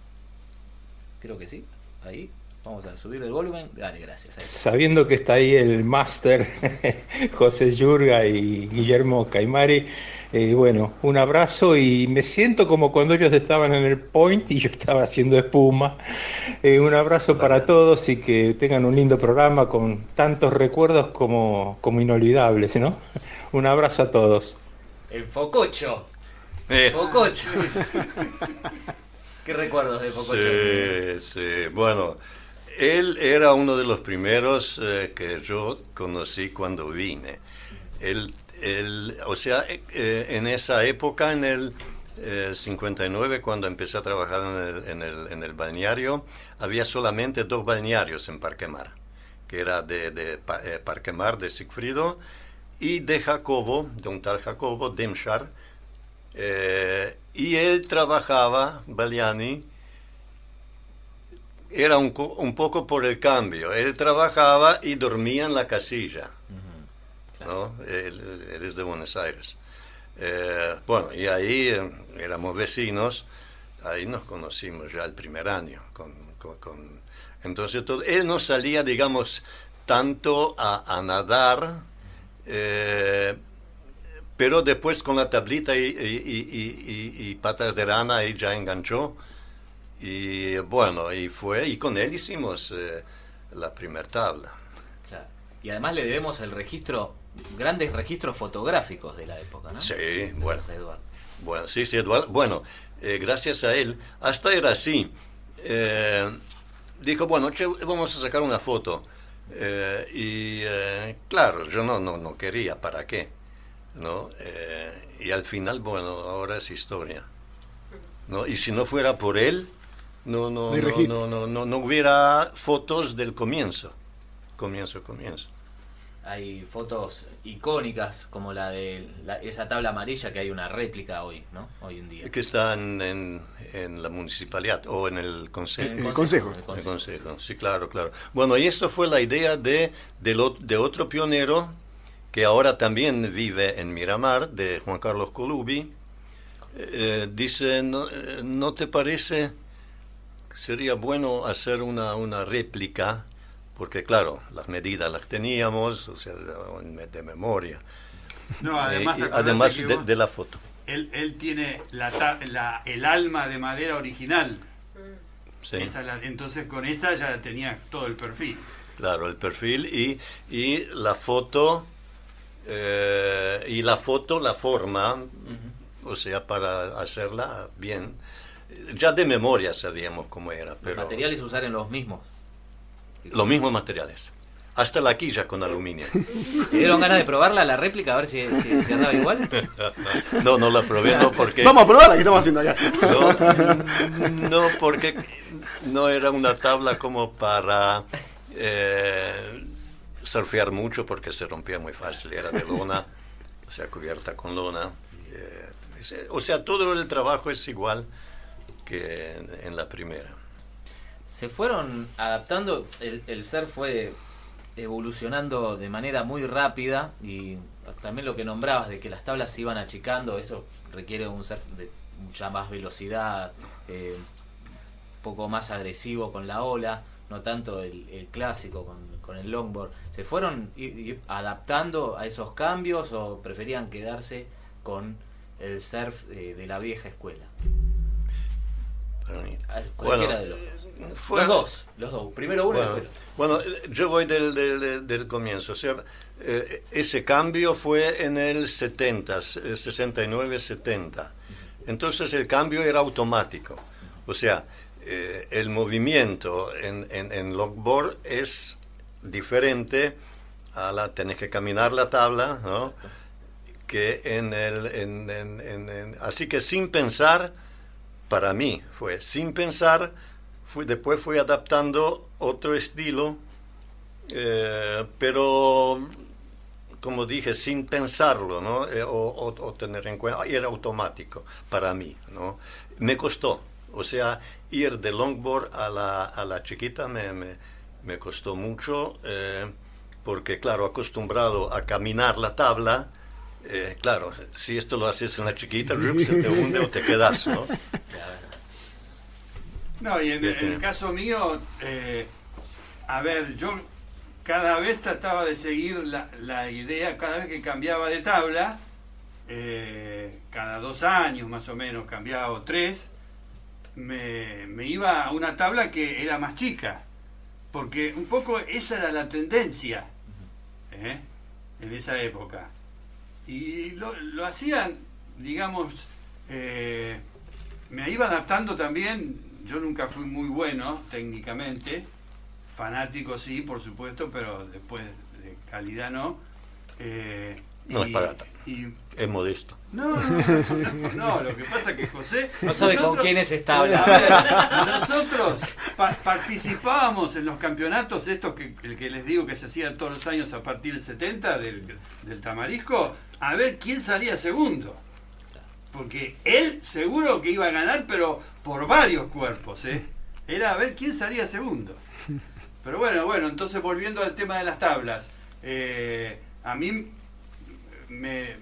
Creo que sí. Ahí. Vamos a subir el volumen. Dale, gracias. Sabiendo que está ahí el máster *laughs* José Yurga y Guillermo Caimari, eh, bueno, un abrazo y me siento como cuando ellos estaban en el point y yo estaba haciendo espuma. Eh, un abrazo para todos y que tengan un lindo programa con tantos recuerdos como, como inolvidables, ¿no? Un abrazo a todos. El Fococho. Eh, Fococho. *laughs* ¿Qué recuerdos de Fococho? Sí, sí. Bueno, él era uno de los primeros eh, que yo conocí cuando vine. Él, él- o sea, eh, eh, en esa época, en el eh, 59, cuando empecé a trabajar en el, en, el, en el balneario, había solamente dos balnearios en Parquemar, que era de, de Pa- eh, Parquemar de Sigfrido y de Jacobo, de un tal Jacobo, Demschar, eh, y él trabajaba, Baliani, era un, un poco por el cambio. Él trabajaba y dormía en la casilla. ¿no? Él, él es de Buenos Aires. Eh, bueno, y ahí eh, éramos vecinos, ahí nos conocimos ya el primer año. Con, con- con- entonces, todo, él no salía, digamos, tanto a, a nadar, eh, pero después con la tablita y, y- y- y- y patas de rana ahí ya enganchó. Y bueno, y fue, y con él hicimos eh, la primer tabla. Claro. Y además le debemos el registro, grandes registros fotográficos de la época, ¿no? Sí, bueno. Gracias, Eduardo. Bueno, sí, sí, Eduardo. Bueno, eh, gracias a él, hasta era así. Eh, dijo, bueno, che, vamos a sacar una foto. Eh, y eh, claro, yo no, no, no quería, ¿para qué? ¿No? Eh, y al final, bueno, ahora es historia. ¿no? Y si no fuera por él, no, no, No no, no, no, hubiera fotos del comienzo. Comienzo, comienzo. Hay fotos icónicas como la de la- esa tabla amarilla que hay una réplica hoy, ¿no? Hoy en día. Que está en, en, en la municipalidad o en el consejo. En el consejo. El consejo. consejo, sí, claro, claro. Bueno, y esto fue la idea de, del ot- de otro pionero que ahora también vive en Miramar, de Juan Carlos Colubi. Eh, dice, ¿no, eh, ¿no te parece sería bueno hacer una, una réplica? Porque claro, las medidas las teníamos, o sea, de memoria. No, además, Eh, además que de, de la foto. él, él tiene la, la- el alma de madera original. Sí. Esa la- entonces con esa ya tenía todo el perfil. Claro, el perfil y, y la foto, eh, y la foto, la forma, o sea, para hacerla bien. Ya de memoria sabíamos cómo era, Los pero materiales usar en los mismos. los mismos materiales. hasta la quilla con aluminio. *laughs* ¿Te dieron ganas de probarla, la réplica, a ver si, si, si andaba igual? *laughs* No, no la probé, no porque... Vamos a probar la que estamos haciendo acá. No, no, porque no era una tabla como para eh, surfear mucho porque se rompía muy fácil, era de lona, o sea, cubierta con lona. Eh, o sea, todo el trabajo es igual que en, en la primera. Se fueron adaptando, el, el surf fue evolucionando de manera muy rápida y también lo que nombrabas de que las tablas se iban achicando, eso requiere un surf de mucha más velocidad, eh, un poco más agresivo con la ola, no tanto el, clásico con, el longboard. ¿Se fueron adaptando a esos cambios o preferían quedarse con el surf eh, de la vieja escuela? Cualquiera de los dos. fue- Los dos, los dos. Primero uno y Bueno, después el otro. bueno, eh, yo voy del, del- del- comienzo. O sea, eh, ese cambio fue en el 70, eh, 69-70. Entonces el cambio era automático. O sea, eh, el movimiento en, en, en longboard es diferente a la tenés que caminar la tabla, ¿no? Que en el en- en- en- en- así que sin pensar para mí fue sin pensar después fui adaptando otro estilo eh, pero como dije sin pensarlo ¿no? Eh, o, tener en cuenta era automático para mí ¿no? me costó o sea ir de longboard a la, a la chiquita me, me, me costó mucho eh, porque claro acostumbrado a caminar la tabla eh, claro, si esto lo haces en la chiquita, *laughs* rup, se te hunde o te quedas, ¿no? No, y en, el caso mío, eh, a ver, yo cada vez trataba de seguir la, la idea, cada vez que cambiaba de tabla, eh, cada dos años más o menos cambiaba o tres, me, me iba a una tabla que era más chica, porque un poco esa era la tendencia ¿eh? en esa época. Y lo, lo hacían, digamos, eh, me iba adaptando también, yo nunca fui muy bueno técnicamente, fanático sí, por supuesto, pero después de calidad no. Eh, No es barata. y- Es modesto. no, no, no, no, no, lo que pasa es que José... No sabe con nosotros- quiénes está hablando. ver, nosotros pa- participábamos en los campeonatos estos que, el que les digo que se hacían todos los años a partir del 70 del, del Tamarisco, a ver quién salía segundo. Porque él seguro que iba a ganar, pero por varios cuerpos, ¿eh? Era a ver quién salía segundo. Pero bueno, bueno, entonces volviendo al tema de las tablas, eh, a mí me,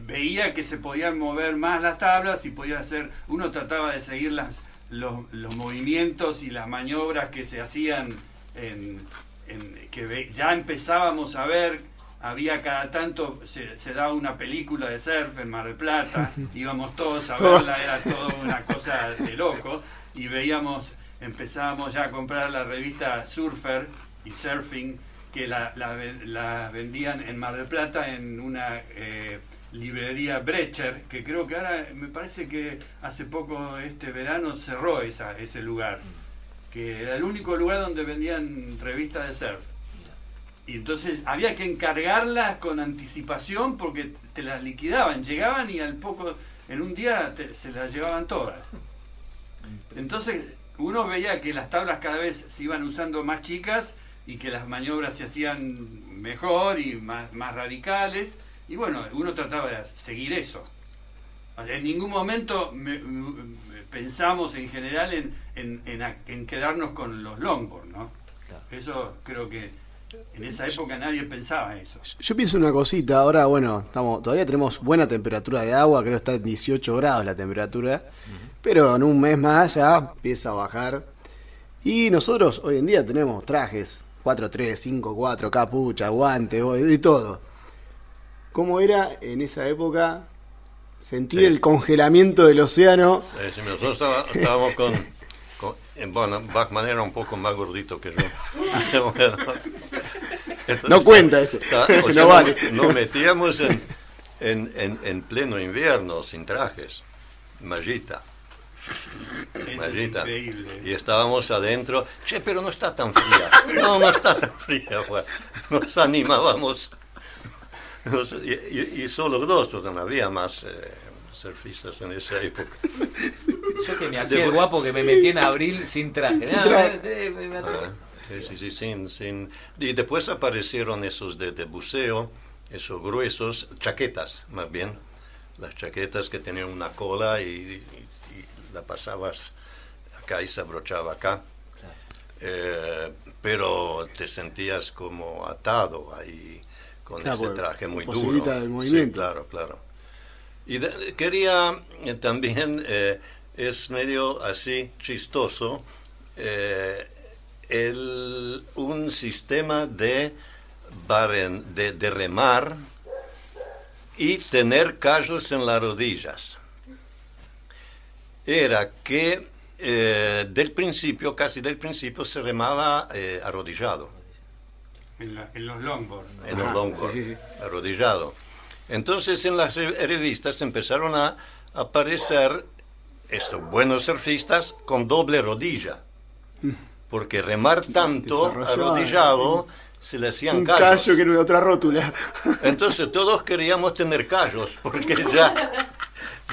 veía que se podían mover más las tablas y podía hacer, uno trataba de seguir las, los, los movimientos y las maniobras que se hacían en, en- que ya empezábamos a ver, había cada tanto, se, se daba una película de surf en Mar del Plata, *laughs* íbamos todos a verla, era toda una cosa de loco, y veíamos, empezábamos ya a comprar la revista Surfer y Surfing, que la, la ve- la vendían en Mar del Plata en una eh, librería Brecher, que creo que ahora me parece que hace poco este verano cerró esa, ese lugar, que era el único lugar donde vendían revistas de surf. Y entonces había que encargarlas con anticipación porque te las liquidaban, llegaban y al poco, en un día te- se las llevaban todas. Entonces uno veía que las tablas cada vez se iban usando más chicas y que las maniobras se hacían mejor y más, más radicales. Y bueno, uno trataba de seguir eso. En ningún momento me- me- pensamos en general en, en, en a- en quedarnos con los longboard, ¿no? Claro. Eso creo que en esa época nadie pensaba eso. Yo pienso una cosita, ahora bueno, estamos, todavía tenemos buena temperatura de agua, creo que está en 18 grados la temperatura, pero en un mes más ya empieza a bajar. Y nosotros hoy en día tenemos trajes 4-3, 5-4, capucha, guante, de todo. ¿Cómo era en esa época sentir Sí. el congelamiento del océano? Eh, si nosotros estaba- estábamos con, con- bueno, Bachman era un poco más gordito que yo. *laughs* Entonces, No cuenta ese. está- o *laughs* No sea, vale. nos, metíamos en, en, en, en pleno invierno sin trajes, mallita. Es Mallita. increíble. Y estábamos adentro. Che, pero no está tan fría. No, no está tan fría. Bueno, nos animábamos. Nos- y, y- y solo dos, no había más eh, surfistas en esa época. Yo que me hacía el guapo que me metí en abril sin traje. Sin traje. me- me- me- Ah, Sí, sí, sí, sin, sin- Y después aparecieron esos de, de buceo, esos gruesos, chaquetas más bien. Las chaquetas que tenían una cola y, y- y la pasabas acá y se abrochaba acá. Eh, pero te sentías como atado ahí con Claro, ese traje muy duro. el Sí, movimiento. claro, claro. Y de- quería eh, también, eh, es medio así chistoso, eh, el, un sistema de, baren- de, de remar y tener callos en las rodillas. Era que eh, del principio, casi del principio, se remaba eh, arrodillado En, la- en los longboard. ¿no? en Ajá, un longboard, sí, sí, sí. arrodillado. Entonces en las re- revistas empezaron a aparecer estos buenos surfistas con doble rodilla, porque remar tanto arrodillado se le hacían Un callos. callo que era una otra rótula. Entonces todos queríamos tener callos, porque ya,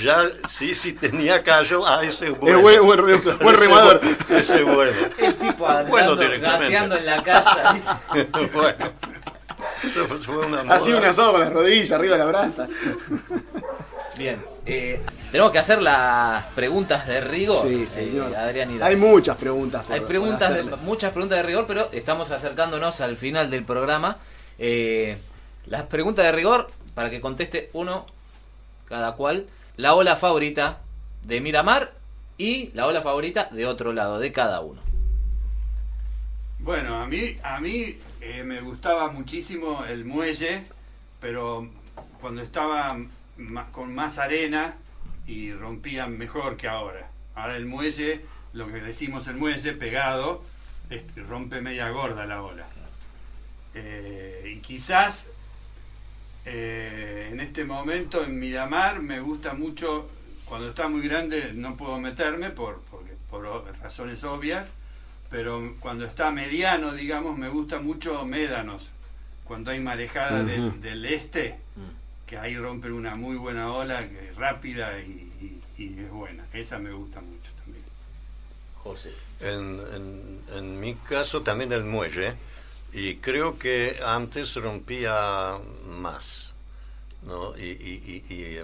ya sí, sí tenía callo, ah, ese es bueno. buen- buen Claro, buen ese remador. Ese es bueno. *laughs* El tipo andando, Bueno, directamente. gateando en la casa. *laughs* bueno, eso fue una Así un asado con las rodillas, arriba de la brasa. Bien, eh, tenemos que hacer las preguntas de rigor. Sí, eh, señor. Adrián y Hay muchas preguntas. por- Hay preguntas, de- muchas preguntas de rigor, pero estamos acercándonos al final del programa. Eh, las preguntas de rigor, para que conteste uno cada cual, la ola favorita de Miramar y la ola favorita de otro lado, de cada uno. Bueno, a mí, a mí eh, me gustaba muchísimo el muelle, pero cuando estaba con más arena y rompían mejor que ahora. Ahora el muelle, lo que decimos el muelle pegado, este, rompe media gorda la ola. Eh, y quizás eh, en este momento en Miramar me gusta mucho, cuando está muy grande no puedo meterme por, porque- por razones obvias, pero cuando está mediano, digamos, me gusta mucho Médanos, cuando hay marejada del, del este, que ahí rompen una muy buena ola, que es rápida y, y- y es buena. Esa me gusta mucho también. José. En, en- en mi caso también el muelle, y creo que antes rompía más, ¿no? Y, y- y- y,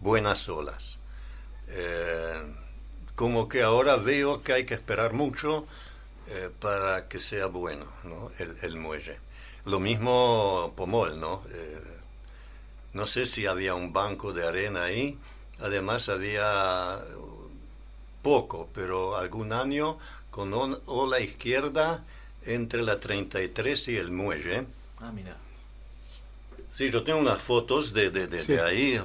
buenas olas. Eh, como que ahora veo que hay que esperar mucho eh, para que sea bueno, ¿no? El, el muelle. Lo mismo Pomol, ¿no? Eh, no sé si había un banco de arena ahí, además había poco, pero algún año con on- ola izquierda entre la 33 y el muelle. Ah, mira. Sí, yo tengo unas fotos de, de, de- Sí. de ahí,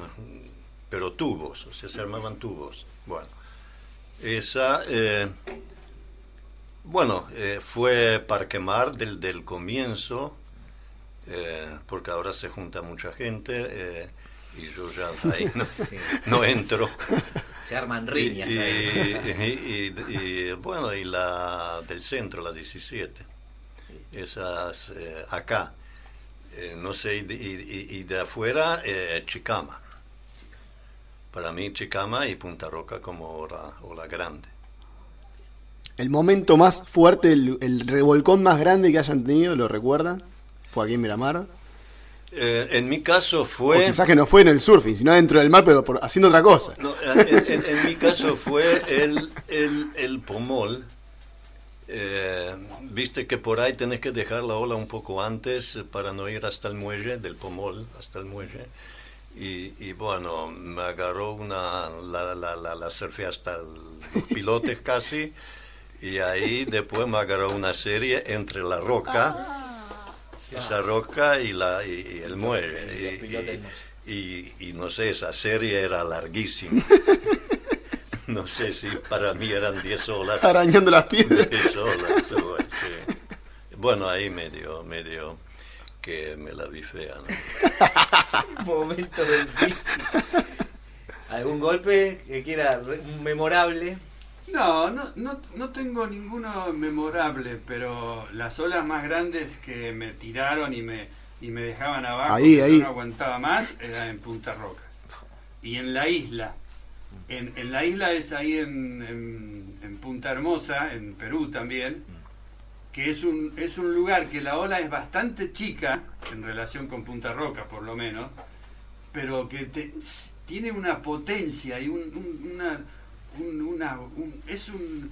pero tubos, o sea, se armaban tubos. Bueno, esa, eh, bueno, eh, fue Parque Mar del, del comienzo, eh, porque ahora se junta mucha gente eh, y yo ya ahí *laughs* no, Sí. no entro. *laughs* Se arman Y, riñas. y- ahí. y- y, bueno, y la del centro, la 17. Esas eh, acá. Eh, no sé, y, de- y- y- y de afuera, eh, Chicama. Para mí, Chicama y Punta Roca como ola, ola grande. El momento más fuerte, el, el revolcón más grande que hayan tenido, ¿lo recuerdan? Fue aquí en Miramar. Eh, en mi caso O fue... quizás que no fue en el surfing, sino dentro del mar, pero por- haciendo otra cosa. No, en, en- en mi caso fue el, el, el pomol. Eh, Viste que por ahí tenés que dejar la ola un poco antes para no ir hasta el muelle, del pomol hasta el muelle. Y, y bueno, me agarró una, la, la, la, la surfé hasta el- los pilotes casi. Y ahí después me agarró una serie entre la roca, esa roca y, la, y, y el muelle. Y Y, y- y no sé, esa serie era larguísima. *laughs* No sé si para mí eran 10 olas. Arañando las piedras. 10 olas, o, sí. Bueno, ahí medio, medio que me la vi fea, ¿no? Momento del físico. ¿Algún golpe que quiera memorable? No, no, no, no tengo ninguno memorable, pero las olas más grandes que me tiraron y me, y me dejaban abajo, Ahí, no aguantaba más, era en Punta Rocas. Y en la isla. En, en la isla es ahí en, en- en Punta Hermosa, en Perú también, que es un, es un lugar que la ola es bastante chica, en relación con Punta Rocas por lo menos, pero que te- tiene una potencia y un, un- una, un- una- un- es un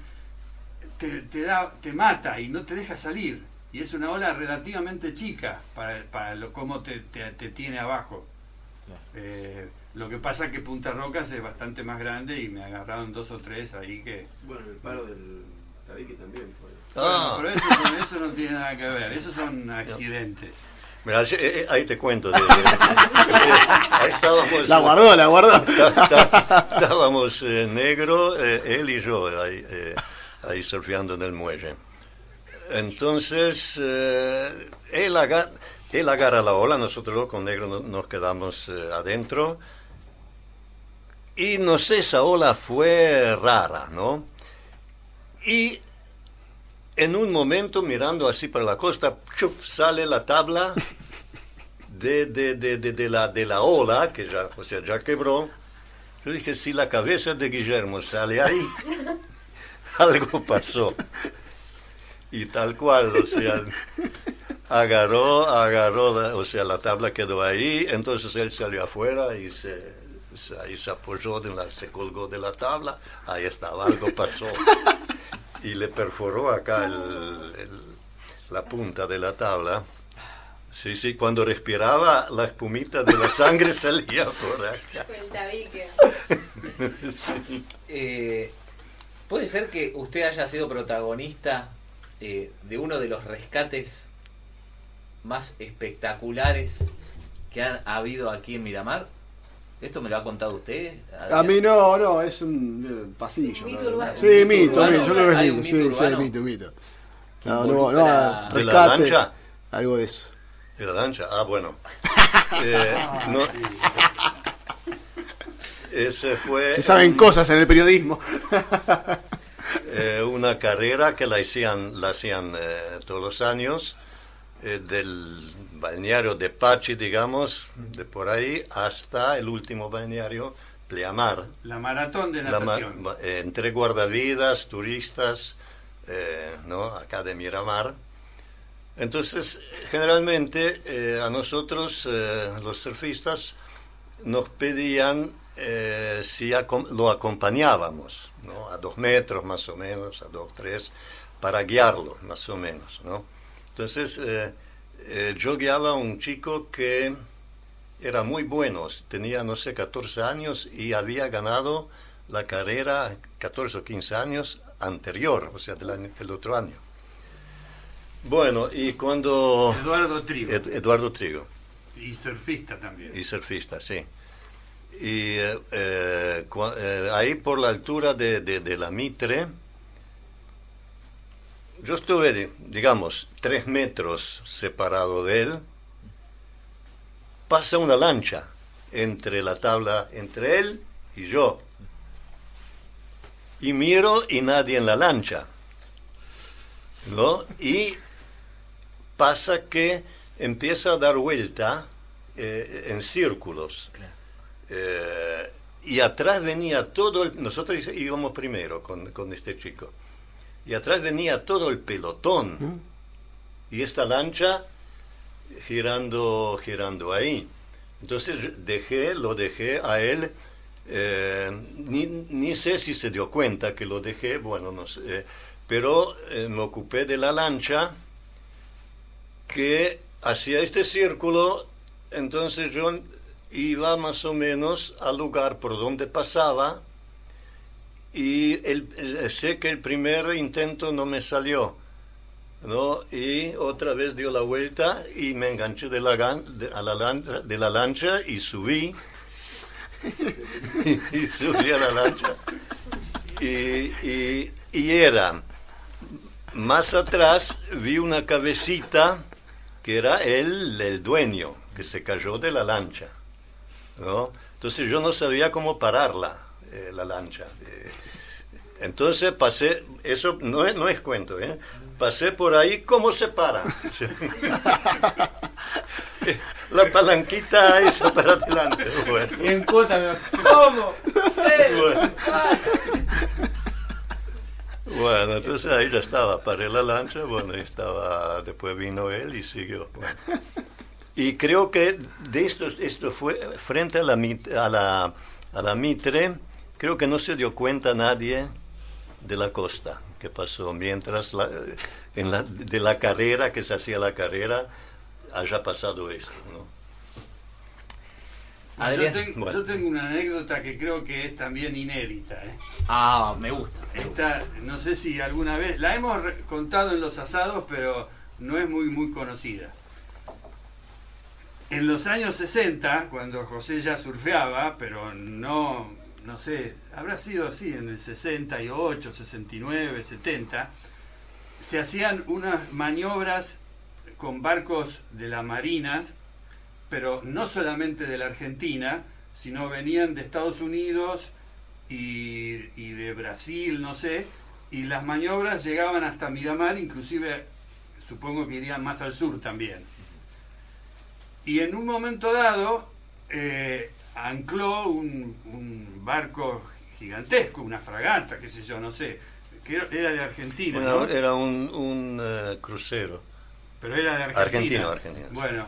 te, te da te mata y no te deja salir y es una ola relativamente chica para, para lo cómo te, te- te tiene abajo Eh, lo que pasa que Punta Rocas es bastante más grande y me agarraron dos o tres ahí que Bueno, el paro del tabique también fue. Ah. Bueno, pero eso, con eso no tiene nada que ver esos son *laughs* accidentes Mira, eh, eh, ahí te cuento. de- de- ahí estábamos. La guardó, la guardó. *laughs* Estábamos eh, negro, eh, él y yo, ahí, eh, ahí surfeando en el muelle. Entonces, eh, él, agarra, él agarra la ola, nosotros con negro no- nos quedamos eh, adentro. Y no sé, esa ola fue rara, ¿no? Y en un momento, mirando así para la costa, sale la tabla de, de, de, de, la, de la ola, que ya, o sea, ya quebró. Yo dije, si la cabeza de Guillermo sale ahí, *laughs* algo pasó. Y tal cual, o sea, agarró, agarró, o sea, la tabla quedó ahí, entonces él salió afuera y se, se apoyó, de la, se colgó de la tabla, ahí estaba, algo pasó. Y le perforó acá el- el- la punta de la tabla. Sí, sí, cuando respiraba, la espumita de la sangre *laughs* salía por acá. El tabique. *laughs* Eh, ¿Puede ser que usted haya sido protagonista eh, de uno de los rescates más espectaculares que han habido aquí en Miramar? ¿Esto me lo ha contado usted? A mí no, no, es un eh, pasillo. Un mito ¿no? urbano. Sí, mito mito, urbano. mito, yo creo que es mito, sí, sí, mito, mito. que No, no, no, involucra- ¿De la lancha? algo de eso. ¿De la lancha? Ah, bueno. *laughs* Eh, no. Ese fue Se saben un- cosas en el periodismo. *laughs* eh, una carrera que la hacían, la hacían eh, todos los años, eh, del balneario de Pachi, digamos, de por ahí, hasta el último balneario, Pleamar. la maratón de La natación ma- eh, entre guardavidas, turistas, eh, ¿no? acá de Miramar. Entonces, generalmente eh, a nosotros, eh, los surfistas, nos pedían eh, si acom- lo acompañábamos, ¿no? a dos metros más o menos, a dos, tres, para guiarlo, más o menos. ¿no? Entonces, eh, yo guiaba a un chico que era muy bueno, tenía, no sé, 14 años y había ganado la carrera 14 o 15 años anterior, o sea, del, año- del otro año. Bueno, y cuando... Eduardo Trigo Ed- Eduardo Trigo, y surfista también y surfista, sí. Y eh, eh, eh, ahí por la altura de, de- de la Mitre, yo estuve, di- digamos, tres metros separado de él, pasa una lancha entre la tabla, entre él y yo. Y miro y nadie en la lancha. ¿No? Y pasa que empieza a dar vuelta eh, en círculos. Eh, y atrás venía todo el... Nosotros íbamos primero con, con este chico. Y atrás venía todo el pelotón. Y esta lancha girando, girando ahí. Entonces dejé, lo dejé a él. eh, ni, ni sé si se dio cuenta que lo dejé, bueno, no sé. eh, pero eh, me ocupé de la lancha que hacía este círculo, entonces yo iba más o menos al lugar por donde pasaba y el- sé que el primer intento no me salió, ¿no? Y otra vez dio la vuelta y me enganché de la, de, a la lancha, de la lancha y subí. *laughs* y subí a la lancha. Y, y- y era, más atrás vi una cabecita que era él, el dueño, que se cayó de la lancha. ¿no? Entonces yo no sabía cómo pararla, eh, la lancha. Eh, entonces pasé, eso no es, no es cuento, ¿eh? pasé por ahí, ¿cómo se para? *laughs* la palanquita esa para adelante. Bueno. Y en cuota me ¿Cómo? *laughs* Bueno. Bueno, entonces ahí ya estaba, paré la lancha, bueno, estaba, después vino él y siguió. bueno. Y creo que de esto, esto fue frente a la, a, la, a la Mitre, creo que no se dio cuenta nadie de la costa que pasó mientras la, en la, de la carrera, que se hacía la carrera, haya pasado esto, ¿no? Yo, Bueno. tengo una anécdota que creo que es también inédita. ¿eh? Ah, me gusta. Esta, no sé si alguna vez, la hemos contado en los asados, pero no es muy, muy conocida. En los años 60, cuando José ya surfeaba, pero no, no sé, habrá sido así, en el 68, 69, 70, se hacían unas maniobras con barcos de las marinas, pero no solamente de la Argentina, sino venían de Estados Unidos y, de Brasil, no sé, y las maniobras llegaban hasta Miramar, inclusive supongo que irían más al sur también. Y en un momento dado eh, ancló un, un barco gigantesco, una fragata, qué sé yo, no sé, que era- de Argentina. Bueno, ¿no? era un, un eh, crucero. Pero era de Argentina. Argentino, argentino, sí. Bueno,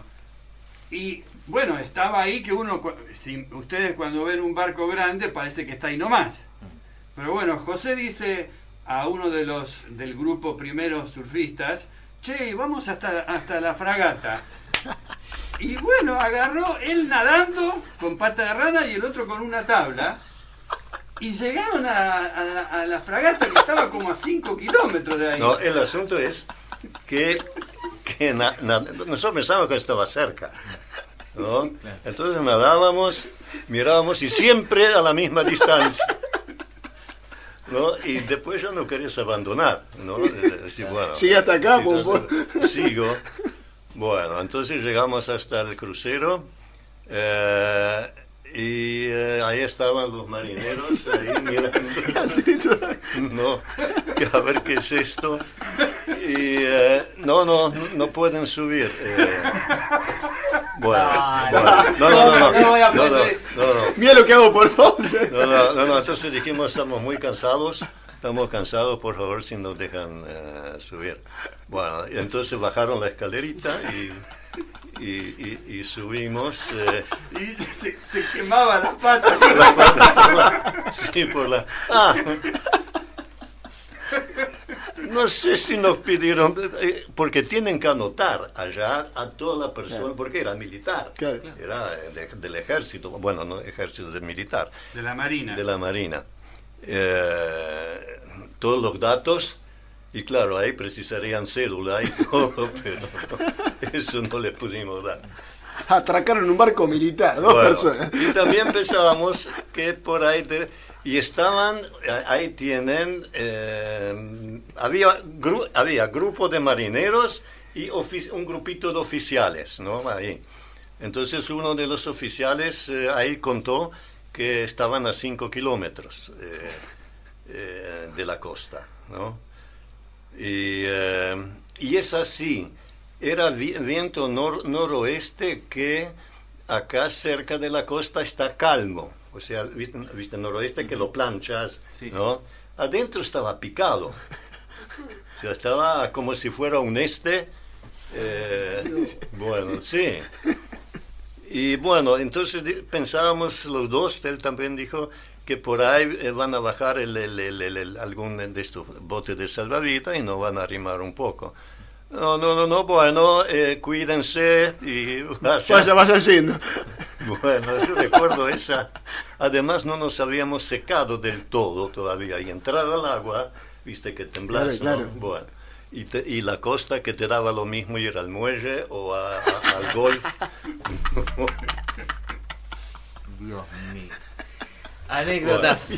y bueno, estaba ahí que uno, si ustedes cuando ven un barco grande parece que está ahí nomás. Pero bueno, José dice a uno de los del grupo primeros surfistas, che, vamos hasta, hasta la fragata. *laughs* Y bueno, agarró él nadando con pata de rana y el otro con una tabla. Y llegaron a, a la- a la fragata que estaba como a 5 kilómetros de ahí. No, el asunto es que, que na- na- nosotros pensábamos que estaba cerca. ¿no? Entonces nadábamos, mirábamos y siempre a la misma distancia. ¿no? Y después ya no querías abandonar. ¿no? De- *laughs* de decir, bueno, Sigue hasta acá, sí, entonces, Sigo. Bueno, entonces llegamos hasta el crucero. eh, y eh, ahí estaban los marineros ahí *laughs* mirando. No, a ver qué es esto. Y eh, no, no, no pueden subir. eh. Bueno, Ah, bueno, no, no, no, no, no voy a no, no, poder- no, no, Mira lo que hago por vos. no, no, no, no, entonces dijimos, estamos muy cansados, estamos cansados, por favor, si nos dejan eh, subir. Bueno, y entonces bajaron la escalerita y, y, y- y subimos. eh, Y se, se quemaba las patas. *laughs* la pata por la- sí, por la... Ah. No sé si nos pidieron, eh, porque tienen que anotar allá a toda la persona, porque era militar, Claro. era de- del ejército, bueno, no ejército de militar, De la Marina. de la Marina. Eh, todos los datos, y claro, ahí precisarían cédula y todo, *laughs* pero eso no le pudimos dar. Atracaron un barco militar, dos Bueno, personas. Y también pensábamos que por ahí... te- y estaban, eh, ahí tienen, eh, había, gru- había grupo de marineros y ofi- un grupito de oficiales, ¿no? Ahí. Entonces uno de los oficiales eh, ahí contó que estaban a 5 kilómetros eh, eh, de la costa, ¿no? Y, eh, y es así, era vi- viento nor- noroeste que acá cerca de la costa está calmo. O sea, viste, viste noroeste que lo planchas, Sí. ¿no? Adentro estaba picado. O sea, estaba como si fuera un este. eh, *laughs* bueno, sí. Y bueno, entonces pensábamos los dos, él también dijo que por ahí eh, van a bajar el, el- el- algún de estos botes de salvavidas y nos van a arrimar un poco. No, no, no, no, bueno, eh, cuídense y *laughs* vaya. Vaya, vaya yendo. Bueno, yo recuerdo esa. Además, no nos habíamos secado del todo todavía. Y entrar al agua, viste que temblas, Claro, ¿no? claro. Bueno, y, te- y la costa que te daba lo mismo ir al muelle o a- a- al golf. Dios mío. Anécdotas.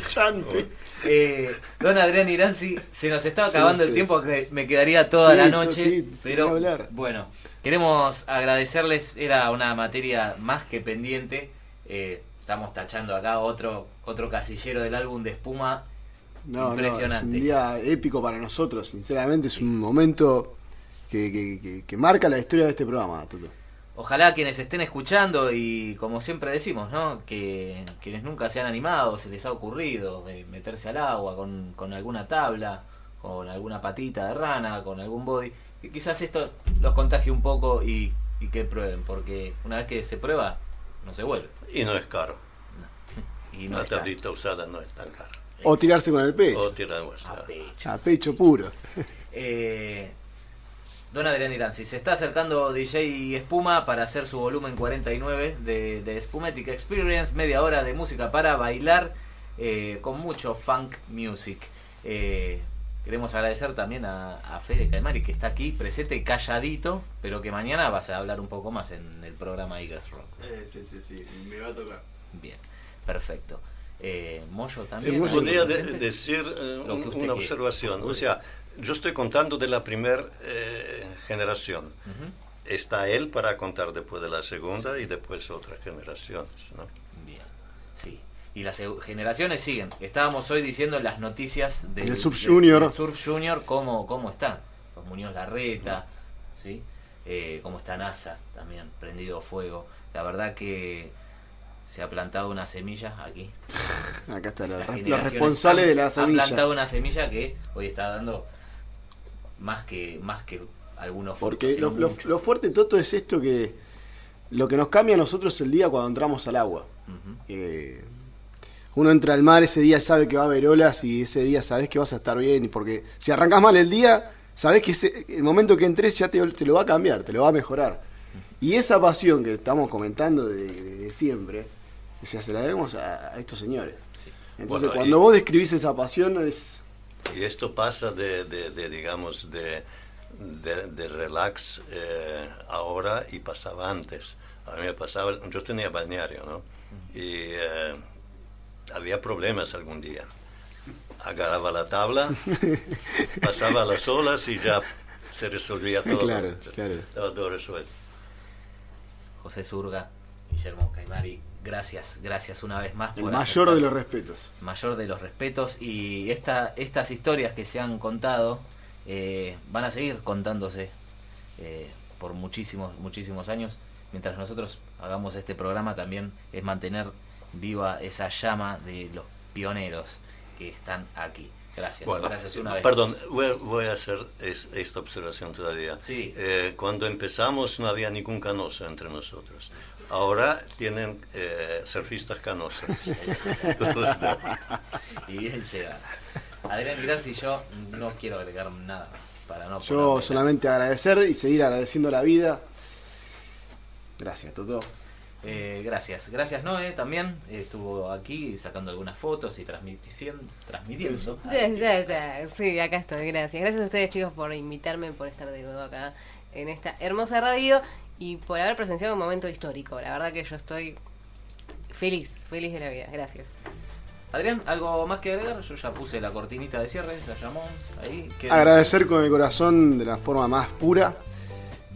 Eh, don Adrián Iranzi, se nos está Sí, acabando sí, el tiempo que me quedaría toda Sí, la noche. pero hablar. bueno, queremos agradecerles, era una materia más que pendiente. Eh, estamos tachando acá otro, otro casillero del álbum de espuma. No, no, es Impresionante. un día épico para nosotros, sinceramente es un momento que, que- que- que marca la historia de este programa, Toto. Ojalá quienes estén escuchando y como siempre decimos, ¿no? Que quienes nunca se han animado, se les ha ocurrido eh, meterse al agua con, con alguna tabla, con alguna patita de rana, con algún body, que quizás esto los contagie un poco y, y que prueben, porque una vez que se prueba, no se vuelve. Y no es caro. *laughs* Y no Una tablita usada no es tan cara. O tirarse con el pecho, O tirar a vuestra. pecho. a pecho puro. *laughs* Eh, Don Adrián Iranzi, se está acercando DJ Espuma para hacer su volumen 49 de, de Spumetic Experience, media hora de música para bailar eh, con mucho funk music. Eh, queremos agradecer también a, a Fede Caimari que está aquí presente calladito, pero que mañana vas a hablar un poco más en el programa Eagles Rock. Eh, sí, sí, sí, me va a tocar. Bien, perfecto. Eh, Moyo también. Sí, Podría de- decir eh, un- una observación. O sea, yo estoy contando de la primera generación. Ujú. Está él para contar después de la segunda y después otras generaciones. ¿no? Bien, sí. Y las eu- generaciones siguen. Estábamos hoy diciendo las noticias del Surf del- Junior. del Surf Junior, cómo, cómo están. Los Muñoz Larreta, ¿sí? Eh, cómo está NASA también, prendido fuego. La verdad que se ha plantado una semilla aquí. Acá está la- los responsables de la semilla. plantado una semilla que hoy está dando más que, más que algunos Porque lo, lo- mucho. lo fuerte, Toto, es esto que lo que nos cambia a nosotros es el día cuando entramos al agua. Eh, uno entra al mar ese día sabe que va a haber olas y ese día sabes que vas a estar bien. y Porque si arrancas mal el día, sabes que ese- el momento que entres ya te, te lo va a cambiar, te lo va a mejorar. Y esa pasión que estamos comentando de, de- de siempre, o sea, se la debemos a, a estos señores. Entonces, Bueno, cuando y- vos describís esa pasión, es. Y esto pasa de, de- de, digamos, de, de, de relax eh, ahora y pasaba antes. A mí me pasaba, yo tenía balneario, ¿no? Y eh, había problemas algún día. Agarraba la tabla, *laughs* pasaba las olas y ya se resolvía todo. Claro, claro. Estaba todo resuelto. José Surga, Guillermo Caimari, gracias, gracias una vez más El por mayor de los respetos. mayor de los respetos y esta, estas historias que se han contado eh, van a seguir contándose eh, por muchísimos, muchísimos años. Mientras nosotros hagamos este programa también es mantener viva esa llama de los pioneros que están aquí. Gracias, Bueno, gracias una vez. perdón, más. voy, voy a hacer es- esta observación todavía. Sí. Eh, cuando empezamos no había ningún canoso entre nosotros. Ahora tienen eh, surfistas canosos. *laughs* Y bien llega. Adrián Granzi, yo no quiero agregar nada más para no Yo solamente agradecer y seguir agradeciendo la vida. Gracias, Toto. Eh, gracias, gracias Noé también estuvo aquí sacando algunas fotos y transmitiendo, transmitiendo. Ya. Sí, acá estoy, gracias. Gracias a ustedes chicos por invitarme, por estar de nuevo acá en esta hermosa radio y por haber presenciado un momento histórico. La verdad que yo estoy feliz, feliz de la vida. Gracias. Adrián, ¿algo más que agregar? Yo ya puse la cortinita de cierre, la llamó ahí. ¿Qué Agradecer con el corazón de la forma más pura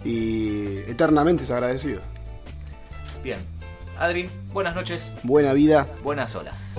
y eternamente es agradecido. Bien. Adri, buenas noches, Buena vida. buenas olas.